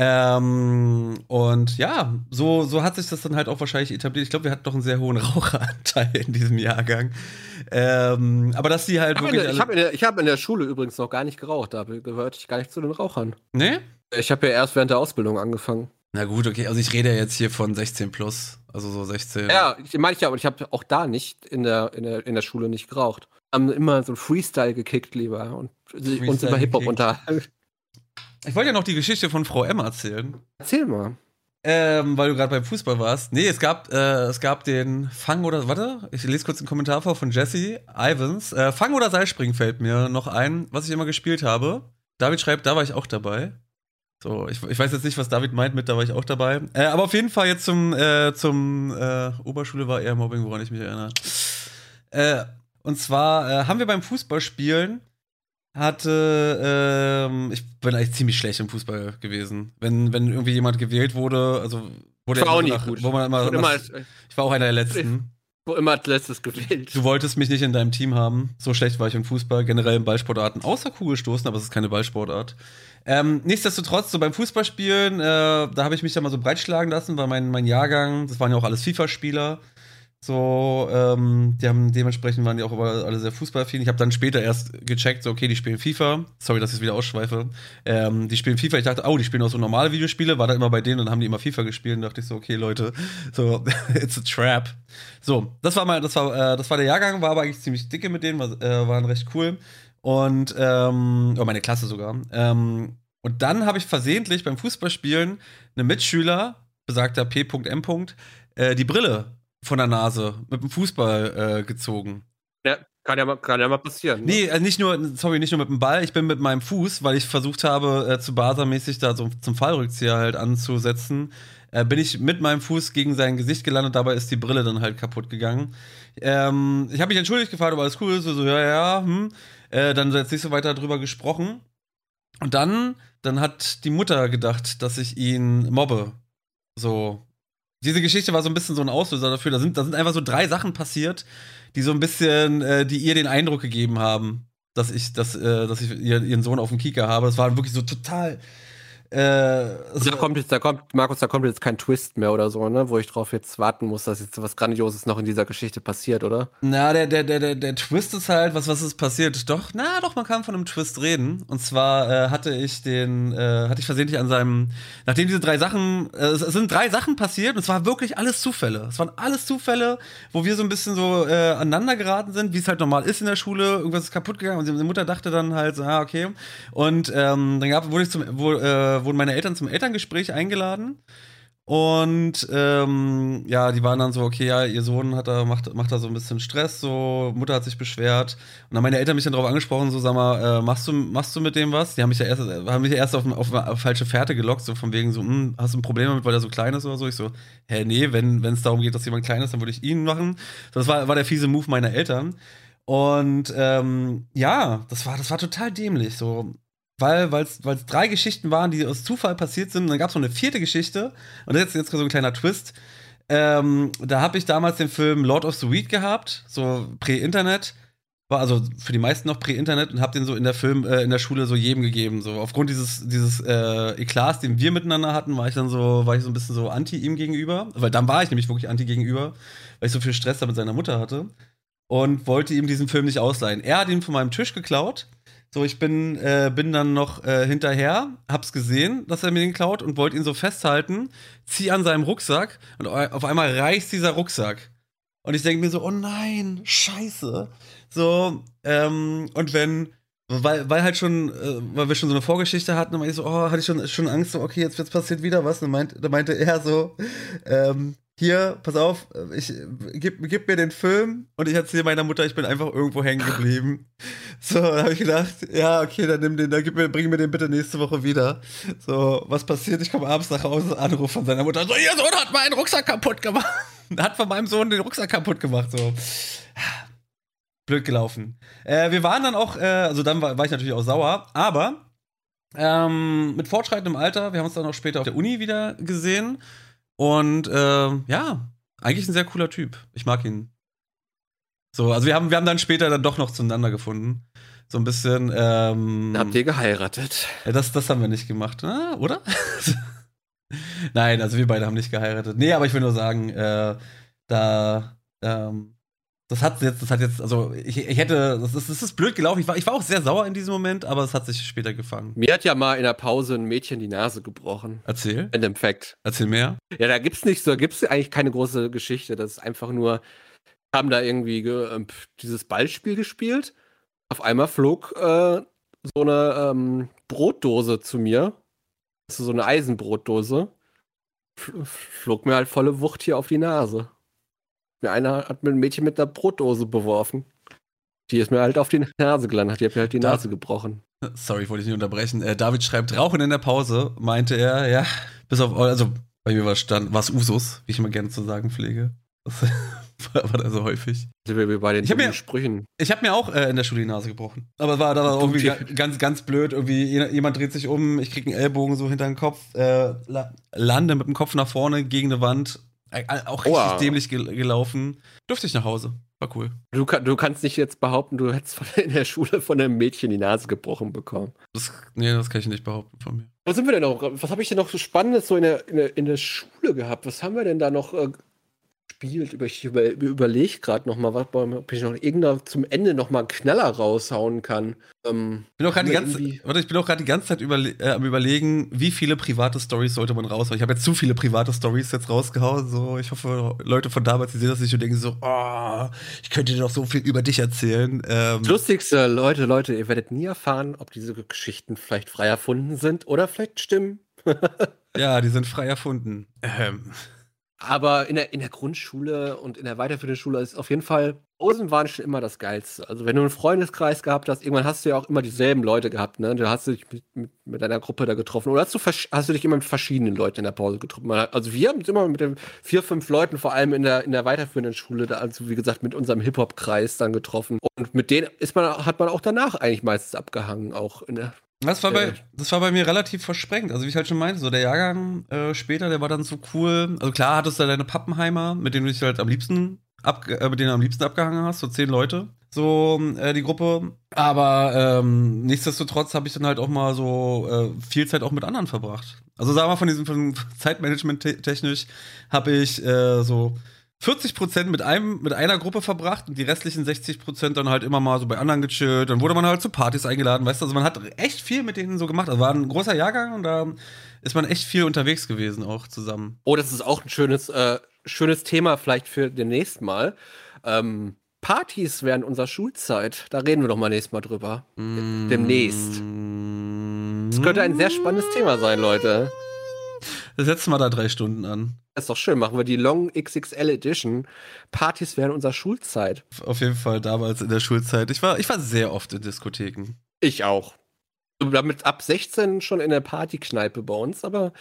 Ähm, und ja, so, so hat sich das dann halt auch wahrscheinlich etabliert. Ich glaube, wir hatten doch einen sehr hohen Raucheranteil in diesem Jahrgang. Ähm, aber dass die halt
ich wirklich. ich habe in, hab in, der Schule übrigens noch gar nicht geraucht. Da gehörte ich gar nicht zu den Rauchern.
Nee?
Ich habe ja erst während der Ausbildung angefangen.
Na gut, okay. Also ich rede ja jetzt hier von 16 plus. Also so 16.
Ja, ich meine ja, aber ich habe auch da nicht in der, in, der, in der Schule nicht geraucht. Haben immer so Freestyle gekickt lieber und Freestyle uns über Hip-Hop unterhalten.
Ich wollte ja noch die Geschichte von Frau M erzählen.
Erzähl mal.
Ähm, weil du gerade beim Fußball warst. Nee, es gab, äh, es gab den Fang oder, warte, ich lese kurz einen Kommentar vor von Jesse Ivans. Äh, Fang oder Seilspringen fällt mir noch ein, was ich immer gespielt habe. David schreibt, da war ich auch dabei. So, ich, ich weiß jetzt nicht, was David meint mit, da war ich auch dabei. Äh, aber auf jeden Fall jetzt zum, äh, zum äh, Oberschule war eher Mobbing, woran ich mich erinnere. Äh, und zwar äh, haben wir beim Fußballspielen hatte, ähm, ich bin eigentlich ziemlich schlecht im Fußball gewesen. Wenn, wenn irgendwie jemand gewählt wurde, also wurde
ich war auch
nicht
gut.
Wo man immer, immer, immer als, ich war auch einer der letzten.
Wo immer als letztes gewählt.
Du wolltest mich nicht in deinem Team haben. So schlecht war ich im Fußball, generell in Ballsportarten, außer Kugelstoßen, aber es ist keine Ballsportart. Ähm, nichtsdestotrotz, so beim Fußballspielen, äh, da habe ich mich dann mal so breitschlagen lassen, weil mein, mein Jahrgang, das waren ja auch alles FIFA-Spieler. So, ähm, die haben dementsprechend waren die auch alle sehr fußballaffin. Ich habe dann später erst gecheckt, so, okay, die spielen FIFA. Sorry, dass ich es wieder ausschweife. Ähm, die spielen FIFA. Ich dachte, oh, die spielen auch so normale Videospiele. War da immer bei denen und haben die immer FIFA gespielt. Und dachte ich so, okay, Leute, so, it's a trap. So, das war mal, das war, äh, das war der Jahrgang, war aber eigentlich ziemlich dicke mit denen, war, äh, waren recht cool. Und, ähm, oh, meine Klasse sogar. Ähm, und dann habe ich versehentlich beim Fußballspielen eine Mitschüler, besagter P.M. Äh, die Brille von der Nase mit dem Fußball äh, gezogen.
Ja, kann ja, mal, kann ja mal passieren.
Ne? Nee, also nicht nur, sorry, nicht nur mit dem Ball, ich bin mit meinem Fuß, weil ich versucht habe, äh, zu basermäßig da so zum Fallrückzieher halt anzusetzen, äh, bin ich mit meinem Fuß gegen sein Gesicht gelandet, dabei ist die Brille dann halt kaputt gegangen. Ähm, ich habe mich entschuldigt gefragt, ob alles cool ist, so, so ja, ja, hm. Äh, dann jetzt nicht so weiter drüber gesprochen. Und dann, dann hat die Mutter gedacht, dass ich ihn mobbe. So, diese Geschichte war so ein bisschen so ein Auslöser dafür. Da sind, da sind einfach so drei Sachen passiert, die so ein bisschen, äh, die ihr den Eindruck gegeben haben, dass ich, dass, äh, dass ich ihren Sohn auf dem Kieker habe. Das war wirklich so total
Äh, da kommt jetzt, da kommt, Markus, da kommt jetzt kein Twist mehr oder so, ne? Wo ich drauf jetzt warten muss, dass jetzt was Grandioses noch in dieser Geschichte passiert, oder?
Na, der, der, der, der, der Twist ist halt, was, was ist passiert? Doch, na doch, man kann von einem Twist reden. Und zwar äh, hatte ich den, äh, hatte ich versehentlich an seinem, nachdem diese drei Sachen, äh, es, es, sind drei Sachen passiert und es war wirklich alles Zufälle. Es waren alles Zufälle, wo wir so ein bisschen so äh, aneinander geraten sind, wie es halt normal ist in der Schule. Irgendwas ist kaputt gegangen und die Mutter dachte dann halt so, ah, okay. Und ähm, dann gab, wurde ich zum, wo, äh, wurden meine Eltern zum Elterngespräch eingeladen. Und ähm, ja, die waren dann so, okay, ja, ihr Sohn hat da, macht, macht da so ein bisschen Stress, so, Mutter hat sich beschwert. Und dann haben meine Eltern mich dann darauf angesprochen, so, sag mal, äh, machst, du, machst du mit dem was? Die haben mich ja erst, haben mich ja erst auf, auf, auf falsche Fährte gelockt, so von wegen so, hm, hast du ein Problem damit, weil er so klein ist oder so? Ich so, hä, nee, wenn es darum geht, dass jemand klein ist, dann würde ich ihn machen. Das war, war der fiese Move meiner Eltern. Und ähm, ja, das war, das war total dämlich. So, weil es drei Geschichten waren, die aus Zufall passiert sind. Und dann gab es noch eine vierte Geschichte. Und jetzt, jetzt so ein kleiner Twist. Ähm, da habe ich damals den Film Lord of the Week gehabt, so Prä-Internet. War also für die meisten noch Prä-Internet und habe den so in der Film, äh, in der Schule so jedem gegeben. So aufgrund dieses, dieses äh, Eklats, den wir miteinander hatten, war ich dann so, war ich so ein bisschen so anti ihm gegenüber. Weil dann war ich nämlich wirklich anti gegenüber, weil ich so viel Stress da mit seiner Mutter hatte. Und wollte ihm diesen Film nicht ausleihen. Er hat ihn von meinem Tisch geklaut so, ich bin, äh, bin dann noch äh, hinterher, hab's gesehen, dass er mir den klaut und wollte ihn so festhalten, zieh an seinem Rucksack und auf einmal reißt dieser Rucksack. Und ich denke mir so, oh nein, scheiße. So, ähm, und wenn, weil, weil halt schon, äh, weil wir schon so eine Vorgeschichte hatten, dann war ich so, oh, hatte ich schon, schon Angst, so, okay, jetzt, jetzt passiert wieder was. Und meint, da meinte er so, ähm, hier, pass auf, ich gib, gib mir den Film und ich erzähle meiner Mutter, ich bin einfach irgendwo hängen geblieben. So, da habe ich gedacht, ja, okay, dann nimm den, dann gib mir, bring mir den bitte nächste Woche wieder. So, was passiert? Ich komme abends nach Hause, Anruf von seiner Mutter, so, ihr Sohn hat meinen Rucksack kaputt gemacht. hat von meinem Sohn den Rucksack kaputt gemacht, so. Blöd gelaufen. Äh, wir waren dann auch, äh, also dann war, war ich natürlich auch sauer, aber ähm, mit fortschreitendem Alter, wir haben uns dann auch später auf der Uni wieder gesehen und äh, ja, eigentlich ein sehr cooler Typ. Ich mag ihn. So, also wir haben, wir haben dann später dann doch noch zueinander gefunden. So ein bisschen. Ähm,
Habt ihr geheiratet?
Das, das haben wir nicht gemacht, ah, oder? Nein, also wir beide haben nicht geheiratet. Nee, aber ich will nur sagen, äh, da ähm, das hat jetzt, das hat jetzt, also ich, ich hätte, das ist, das ist blöd gelaufen. Ich war, ich war auch sehr sauer in diesem Moment, aber es hat sich später gefangen.
Mir hat ja mal in der Pause ein Mädchen die Nase gebrochen.
Erzähl.
In dem Fact.
Erzähl mehr.
Ja, da gibt's nicht so, gibt's eigentlich keine große Geschichte. Das ist einfach nur, haben da irgendwie äh, dieses Ballspiel gespielt. Auf einmal flog äh, so eine ähm, Brotdose zu mir. Ist so eine Eisenbrotdose. Flog mir halt volle Wucht hier auf die Nase. Mir einer hat mir ein Mädchen mit einer Brotdose beworfen. Die ist mir halt auf die Nase gelandet. Die hat mir halt die Nase gebrochen.
Sorry, ich wollte dich nicht unterbrechen. Äh, David schreibt, Rauchen in der Pause, meinte er, ja, bis auf, also bei mir war es Usus, wie ich immer gerne zu sagen pflege. Das war da so häufig.
Sind wir bei den
ich mir, Sprüchen. Ich habe mir auch äh, in der Schule die Nase gebrochen. Aber es war da war irgendwie ganz, ganz blöd. Irgendwie jemand dreht sich um, ich krieg einen Ellbogen so hinter den Kopf, äh, lande mit dem Kopf nach vorne gegen eine Wand auch richtig Oha. dämlich gel gelaufen. Durfte ich nach Hause. War cool.
Du, du, kannst nicht jetzt behaupten, du hättest in der Schule von einem Mädchen die Nase gebrochen bekommen.
Das, nee, das kann ich nicht behaupten von mir.
Was sind wir denn noch? Was habe ich denn noch so Spannendes so in der, in der, in der Schule gehabt? Was haben wir denn da noch äh, gespielt? Ich über, überlege gerade noch mal, ob ich noch irgendeiner zum Ende noch mal einen Knaller raushauen kann.
Ähm, ich bin auch gerade die ganze, warte, ich bin auch gerade die ganze Zeit überle äh, am überlegen, wie viele private Stories sollte man raushauen. Ich habe jetzt zu viele private Stories jetzt rausgehauen. So, ich hoffe, Leute von damals, die sehen das nicht und denken so, oh, ich könnte dir doch so viel über dich erzählen.
Ähm, Lustigste, Leute, Leute, ihr werdet nie erfahren, ob diese Geschichten vielleicht frei erfunden sind oder vielleicht stimmen.
ja, die sind frei erfunden. Ähm.
Aber in der, in der Grundschule und in der weiterführenden Schule ist auf jeden Fall, Pausen waren schon immer das Geilste. Also wenn du einen Freundeskreis gehabt hast, irgendwann hast du ja auch immer dieselben Leute gehabt, ne? Du hast dich mit, mit, mit deiner Gruppe da getroffen. Oder hast du, hast du dich immer mit verschiedenen Leuten in der Pause getroffen? Also wir haben uns immer mit den vier, fünf Leuten, vor allem in der, in der weiterführenden Schule, da, also wie gesagt, mit unserem Hip-Hop-Kreis dann getroffen. Und mit denen ist man, hat man auch danach eigentlich meistens abgehangen, auch in der
das war, bei, das war bei mir relativ versprengt. Also, wie ich halt schon meinte, so der Jahrgang äh, später, der war dann so cool. Also, klar hattest du deine Pappenheimer, mit denen du dich halt am liebsten, ab, äh, mit denen am liebsten abgehangen hast, so zehn Leute. so äh, die Gruppe. Aber ähm, nichtsdestotrotz habe ich dann halt auch mal so äh, viel Zeit auch mit anderen verbracht. Also sagen wir von diesem von Zeitmanagement technisch habe ich äh, so 40 Prozent mit einem, mit einer Gruppe verbracht und die restlichen 60 Prozent dann halt immer mal so bei anderen gechillt. Dann wurde man halt zu Partys eingeladen, weißt du? Also man hat echt viel mit denen so gemacht. Also war ein großer Jahrgang und da ist man echt viel unterwegs gewesen auch zusammen.
Oh, das ist auch ein schönes, äh, schönes Thema vielleicht für demnächst mal. Ähm, Partys während unserer Schulzeit. Da reden wir doch mal nächstes Mal drüber. Mm Demnächst. Das könnte ein sehr spannendes Thema sein, Leute.
Setzen wir da drei Stunden an.
Das ist doch schön. Machen wir die Long XXL Edition. Partys während unserer Schulzeit.
Auf jeden Fall damals in der Schulzeit. Ich war, ich war sehr oft in Diskotheken.
Ich auch. Damit ab 16 schon in der Partykneipe bei uns, aber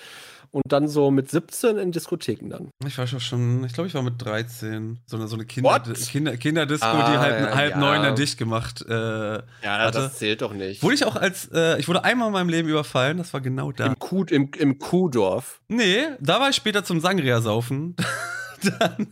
und dann so mit 17 in Diskotheken dann.
Ich war schon, ich glaube, ich war mit 13. So eine, so eine Kinder, Kinder, Kinderdisco, ah, die halb, ja, halb ja. neun dann dicht gemacht äh, Ja,
hatte. das zählt doch nicht.
Wurde ich auch als, äh, ich wurde einmal in meinem Leben überfallen, das war genau da.
Im, Kuh, im, im Kuhdorf?
Nee, da war ich später zum Sangria saufen. dann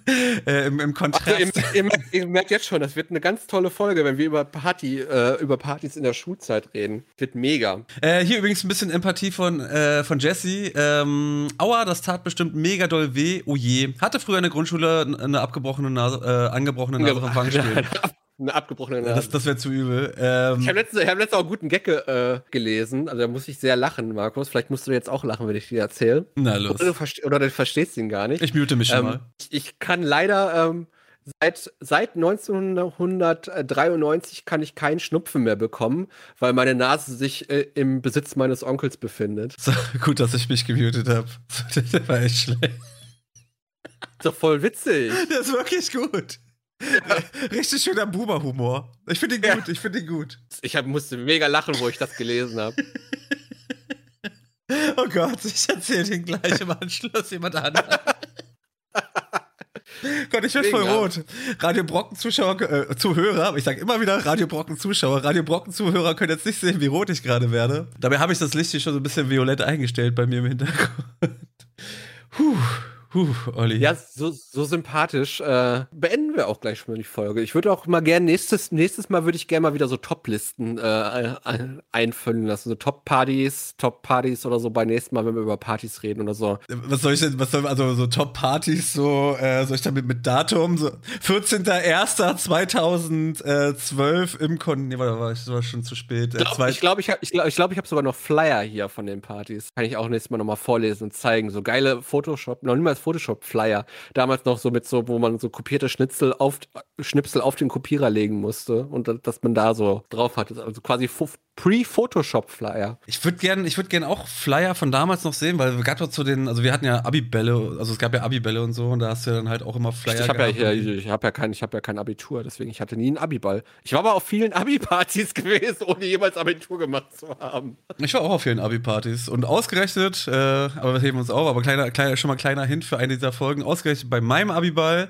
äh, im, im Kontrast. Also,
im, im, ihr merkt jetzt schon, das wird eine ganz tolle Folge, wenn wir über Party, äh, über Partys in der Schulzeit reden. Wird mega.
Äh, hier übrigens ein bisschen Empathie von, äh, von Jesse. Ähm, aua, das tat bestimmt mega doll weh. Oh je. Hatte früher in der Grundschule eine abgebrochene Nase, äh, angebrochene Nase vom Fangspiel.
eine abgebrochene Nase.
Das, das wäre zu übel.
Ähm, ich habe letztens, hab letztens auch einen guten Gag äh, gelesen. Also da muss ich sehr lachen, Markus. Vielleicht musst du jetzt auch lachen, wenn ich dir erzähle.
Na los.
Oder du, oder du verstehst ihn gar nicht.
Ich mute mich schon ähm, mal.
Ich, ich, kann leider ähm, seit, seit 1993 kann ich keinen Schnupfen mehr bekommen, weil meine Nase sich äh, im Besitz meines Onkels befindet.
So, gut, dass ich mich gemutet habe. Das war echt schlecht.
Das ist doch voll witzig.
Das ist wirklich gut. Richtig schöner Boomer-Humor. Ich finde ihn gut, ja. ich finde ihn gut.
Ich hab, musste mega lachen, wo ich das gelesen habe.
oh Gott, ich erzähle den gleich im Anschluss jemand anderem. Gott, ich werde voll rot. Radio Brocken Zuschauer, äh, Zuhörer, ich sage immer wieder Radio Brocken Zuschauer, Radio Brocken Zuhörer können jetzt nicht sehen, wie rot ich gerade werde. Dabei habe ich das Licht hier schon so ein bisschen violett eingestellt bei mir im Hintergrund. Puh. Puh, Olli.
Ja, so, so sympathisch. Äh, beenden wir auch gleich schon mal die Folge. Ich würde auch mal gerne, nächstes, nächstes Mal würde ich gerne mal wieder so Top-Listen äh, einfüllen lassen. So Top-Partys, Top-Partys oder so bei nächsten Mal, wenn wir über Partys reden oder so.
Was soll ich denn, was soll, also so Top-Partys, so, äh, soll ich damit mit Datum, so 14.01.2012 im Kon, nee, warte, war, ich, war schon zu spät.
Äh, ich glaube, ich glaube, ich, glaub, ich, glaub, ich habe sogar noch Flyer hier von den Partys. Kann ich auch nächstes Mal nochmal vorlesen und zeigen. So geile Photoshop, noch niemals Photoshop-Flyer. Damals noch so mit so, wo man so kopierte Schnitzel auf, Schnipsel auf den Kopierer legen musste und dass man da so drauf hatte. Also quasi Pre-Photoshop-Flyer.
Ich würde gerne würd gern auch Flyer von damals noch sehen, weil wir gerade zu den, also wir hatten ja Abibälle, also es gab ja Abibälle und so und da hast du ja dann halt auch immer Flyer.
Ich habe ja, hier, ich hab ja, kein, hab ja kein Abitur, deswegen ich hatte nie einen Abiball. Ich war aber auf vielen Abi-Partys gewesen, ohne jemals Abitur gemacht zu haben.
Ich war auch auf vielen Abi-Partys und ausgerechnet, äh, aber wir heben uns auf, aber kleiner, kleiner, schon mal kleiner Hint für eine dieser Folgen, ausgerechnet bei meinem Abiball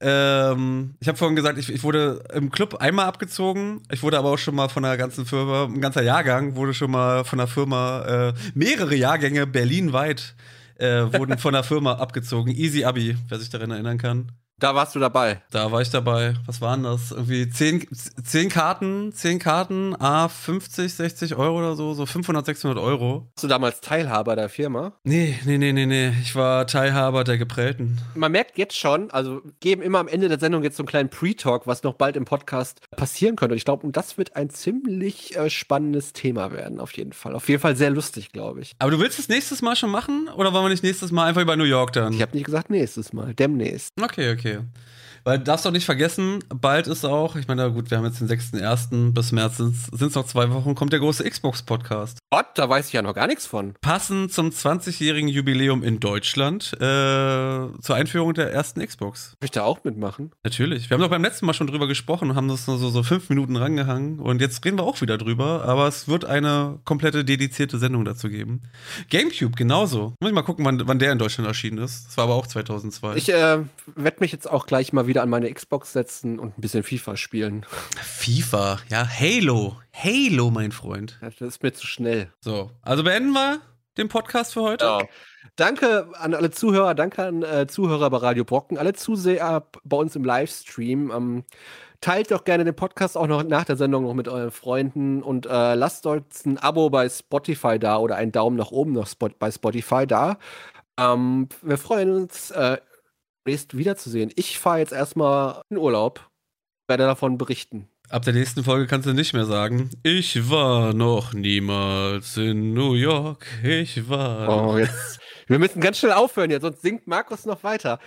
ähm, ich habe vorhin gesagt, ich, ich, wurde im Club einmal abgezogen. Ich wurde aber auch schon mal von einer ganzen Firma, ein ganzer Jahrgang wurde schon mal von der Firma, äh, mehrere Jahrgänge berlinweit äh, wurden von der Firma abgezogen. Easy Abi, wer sich daran erinnern kann.
Da warst du dabei.
Da war ich dabei. Was waren das? Irgendwie 10, 10 Karten, 10 Karten, A 50, 60 Euro oder so, so 500, 600 Euro.
Warst du damals Teilhaber der Firma?
Nee, nee, nee, nee, nee. Ich war Teilhaber der Geprellten.
Man merkt jetzt schon, also geben immer am Ende der Sendung jetzt so einen kleinen Pre-Talk, was noch bald im Podcast passieren könnte. Und ich glaube, das wird ein ziemlich äh, spannendes Thema werden, auf jeden Fall. Auf jeden Fall sehr lustig, glaube ich.
Aber du willst es nächstes Mal schon machen? Oder wollen wir nicht nächstes Mal einfach über New York dann?
Ich habe nicht gesagt nächstes Mal, demnächst.
Okay, okay. Okay. Weil darfst doch nicht vergessen, bald ist auch, ich meine, gut, wir haben jetzt den 6.1. bis März sind es noch zwei Wochen, kommt der große Xbox-Podcast.
Gott, da weiß ich ja noch gar nichts von.
Passend zum 20-jährigen Jubiläum in Deutschland äh, zur Einführung der ersten Xbox.
Darf ich da auch mitmachen?
Natürlich. Wir haben doch beim letzten Mal schon drüber gesprochen und haben das nur so, so fünf Minuten rangehangen. Und jetzt reden wir auch wieder drüber, aber es wird eine komplette dedizierte Sendung dazu geben. Gamecube genauso. Muss ich mal gucken, wann, wann der in Deutschland erschienen ist. Das war aber auch 2002.
Ich äh, werde mich jetzt auch gleich mal wieder wieder an meine Xbox setzen und ein bisschen FIFA spielen.
FIFA, ja, Halo. Halo, mein Freund.
Das ist mir zu schnell.
So, also beenden wir den Podcast für heute. Ja.
Danke an alle Zuhörer, danke an äh, Zuhörer bei Radio Brocken, alle Zuseher bei uns im Livestream. Ähm, Teilt doch gerne den Podcast auch noch nach der Sendung noch mit euren Freunden und äh, lasst uns ein Abo bei Spotify da oder einen Daumen nach oben noch Spot bei Spotify da. Ähm, wir freuen uns, äh, nächst wiederzusehen. Ich fahre jetzt erstmal in Urlaub, werde davon berichten.
Ab der nächsten Folge kannst du nicht mehr sagen, ich war noch niemals in New York. Ich war.
Oh, jetzt. Wir müssen ganz schnell aufhören jetzt, sonst singt Markus noch weiter.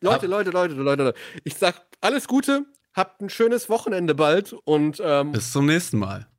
Leute, Leute, Leute, Leute, Leute. Ich sag alles Gute, habt ein schönes Wochenende bald und ähm,
bis zum nächsten Mal.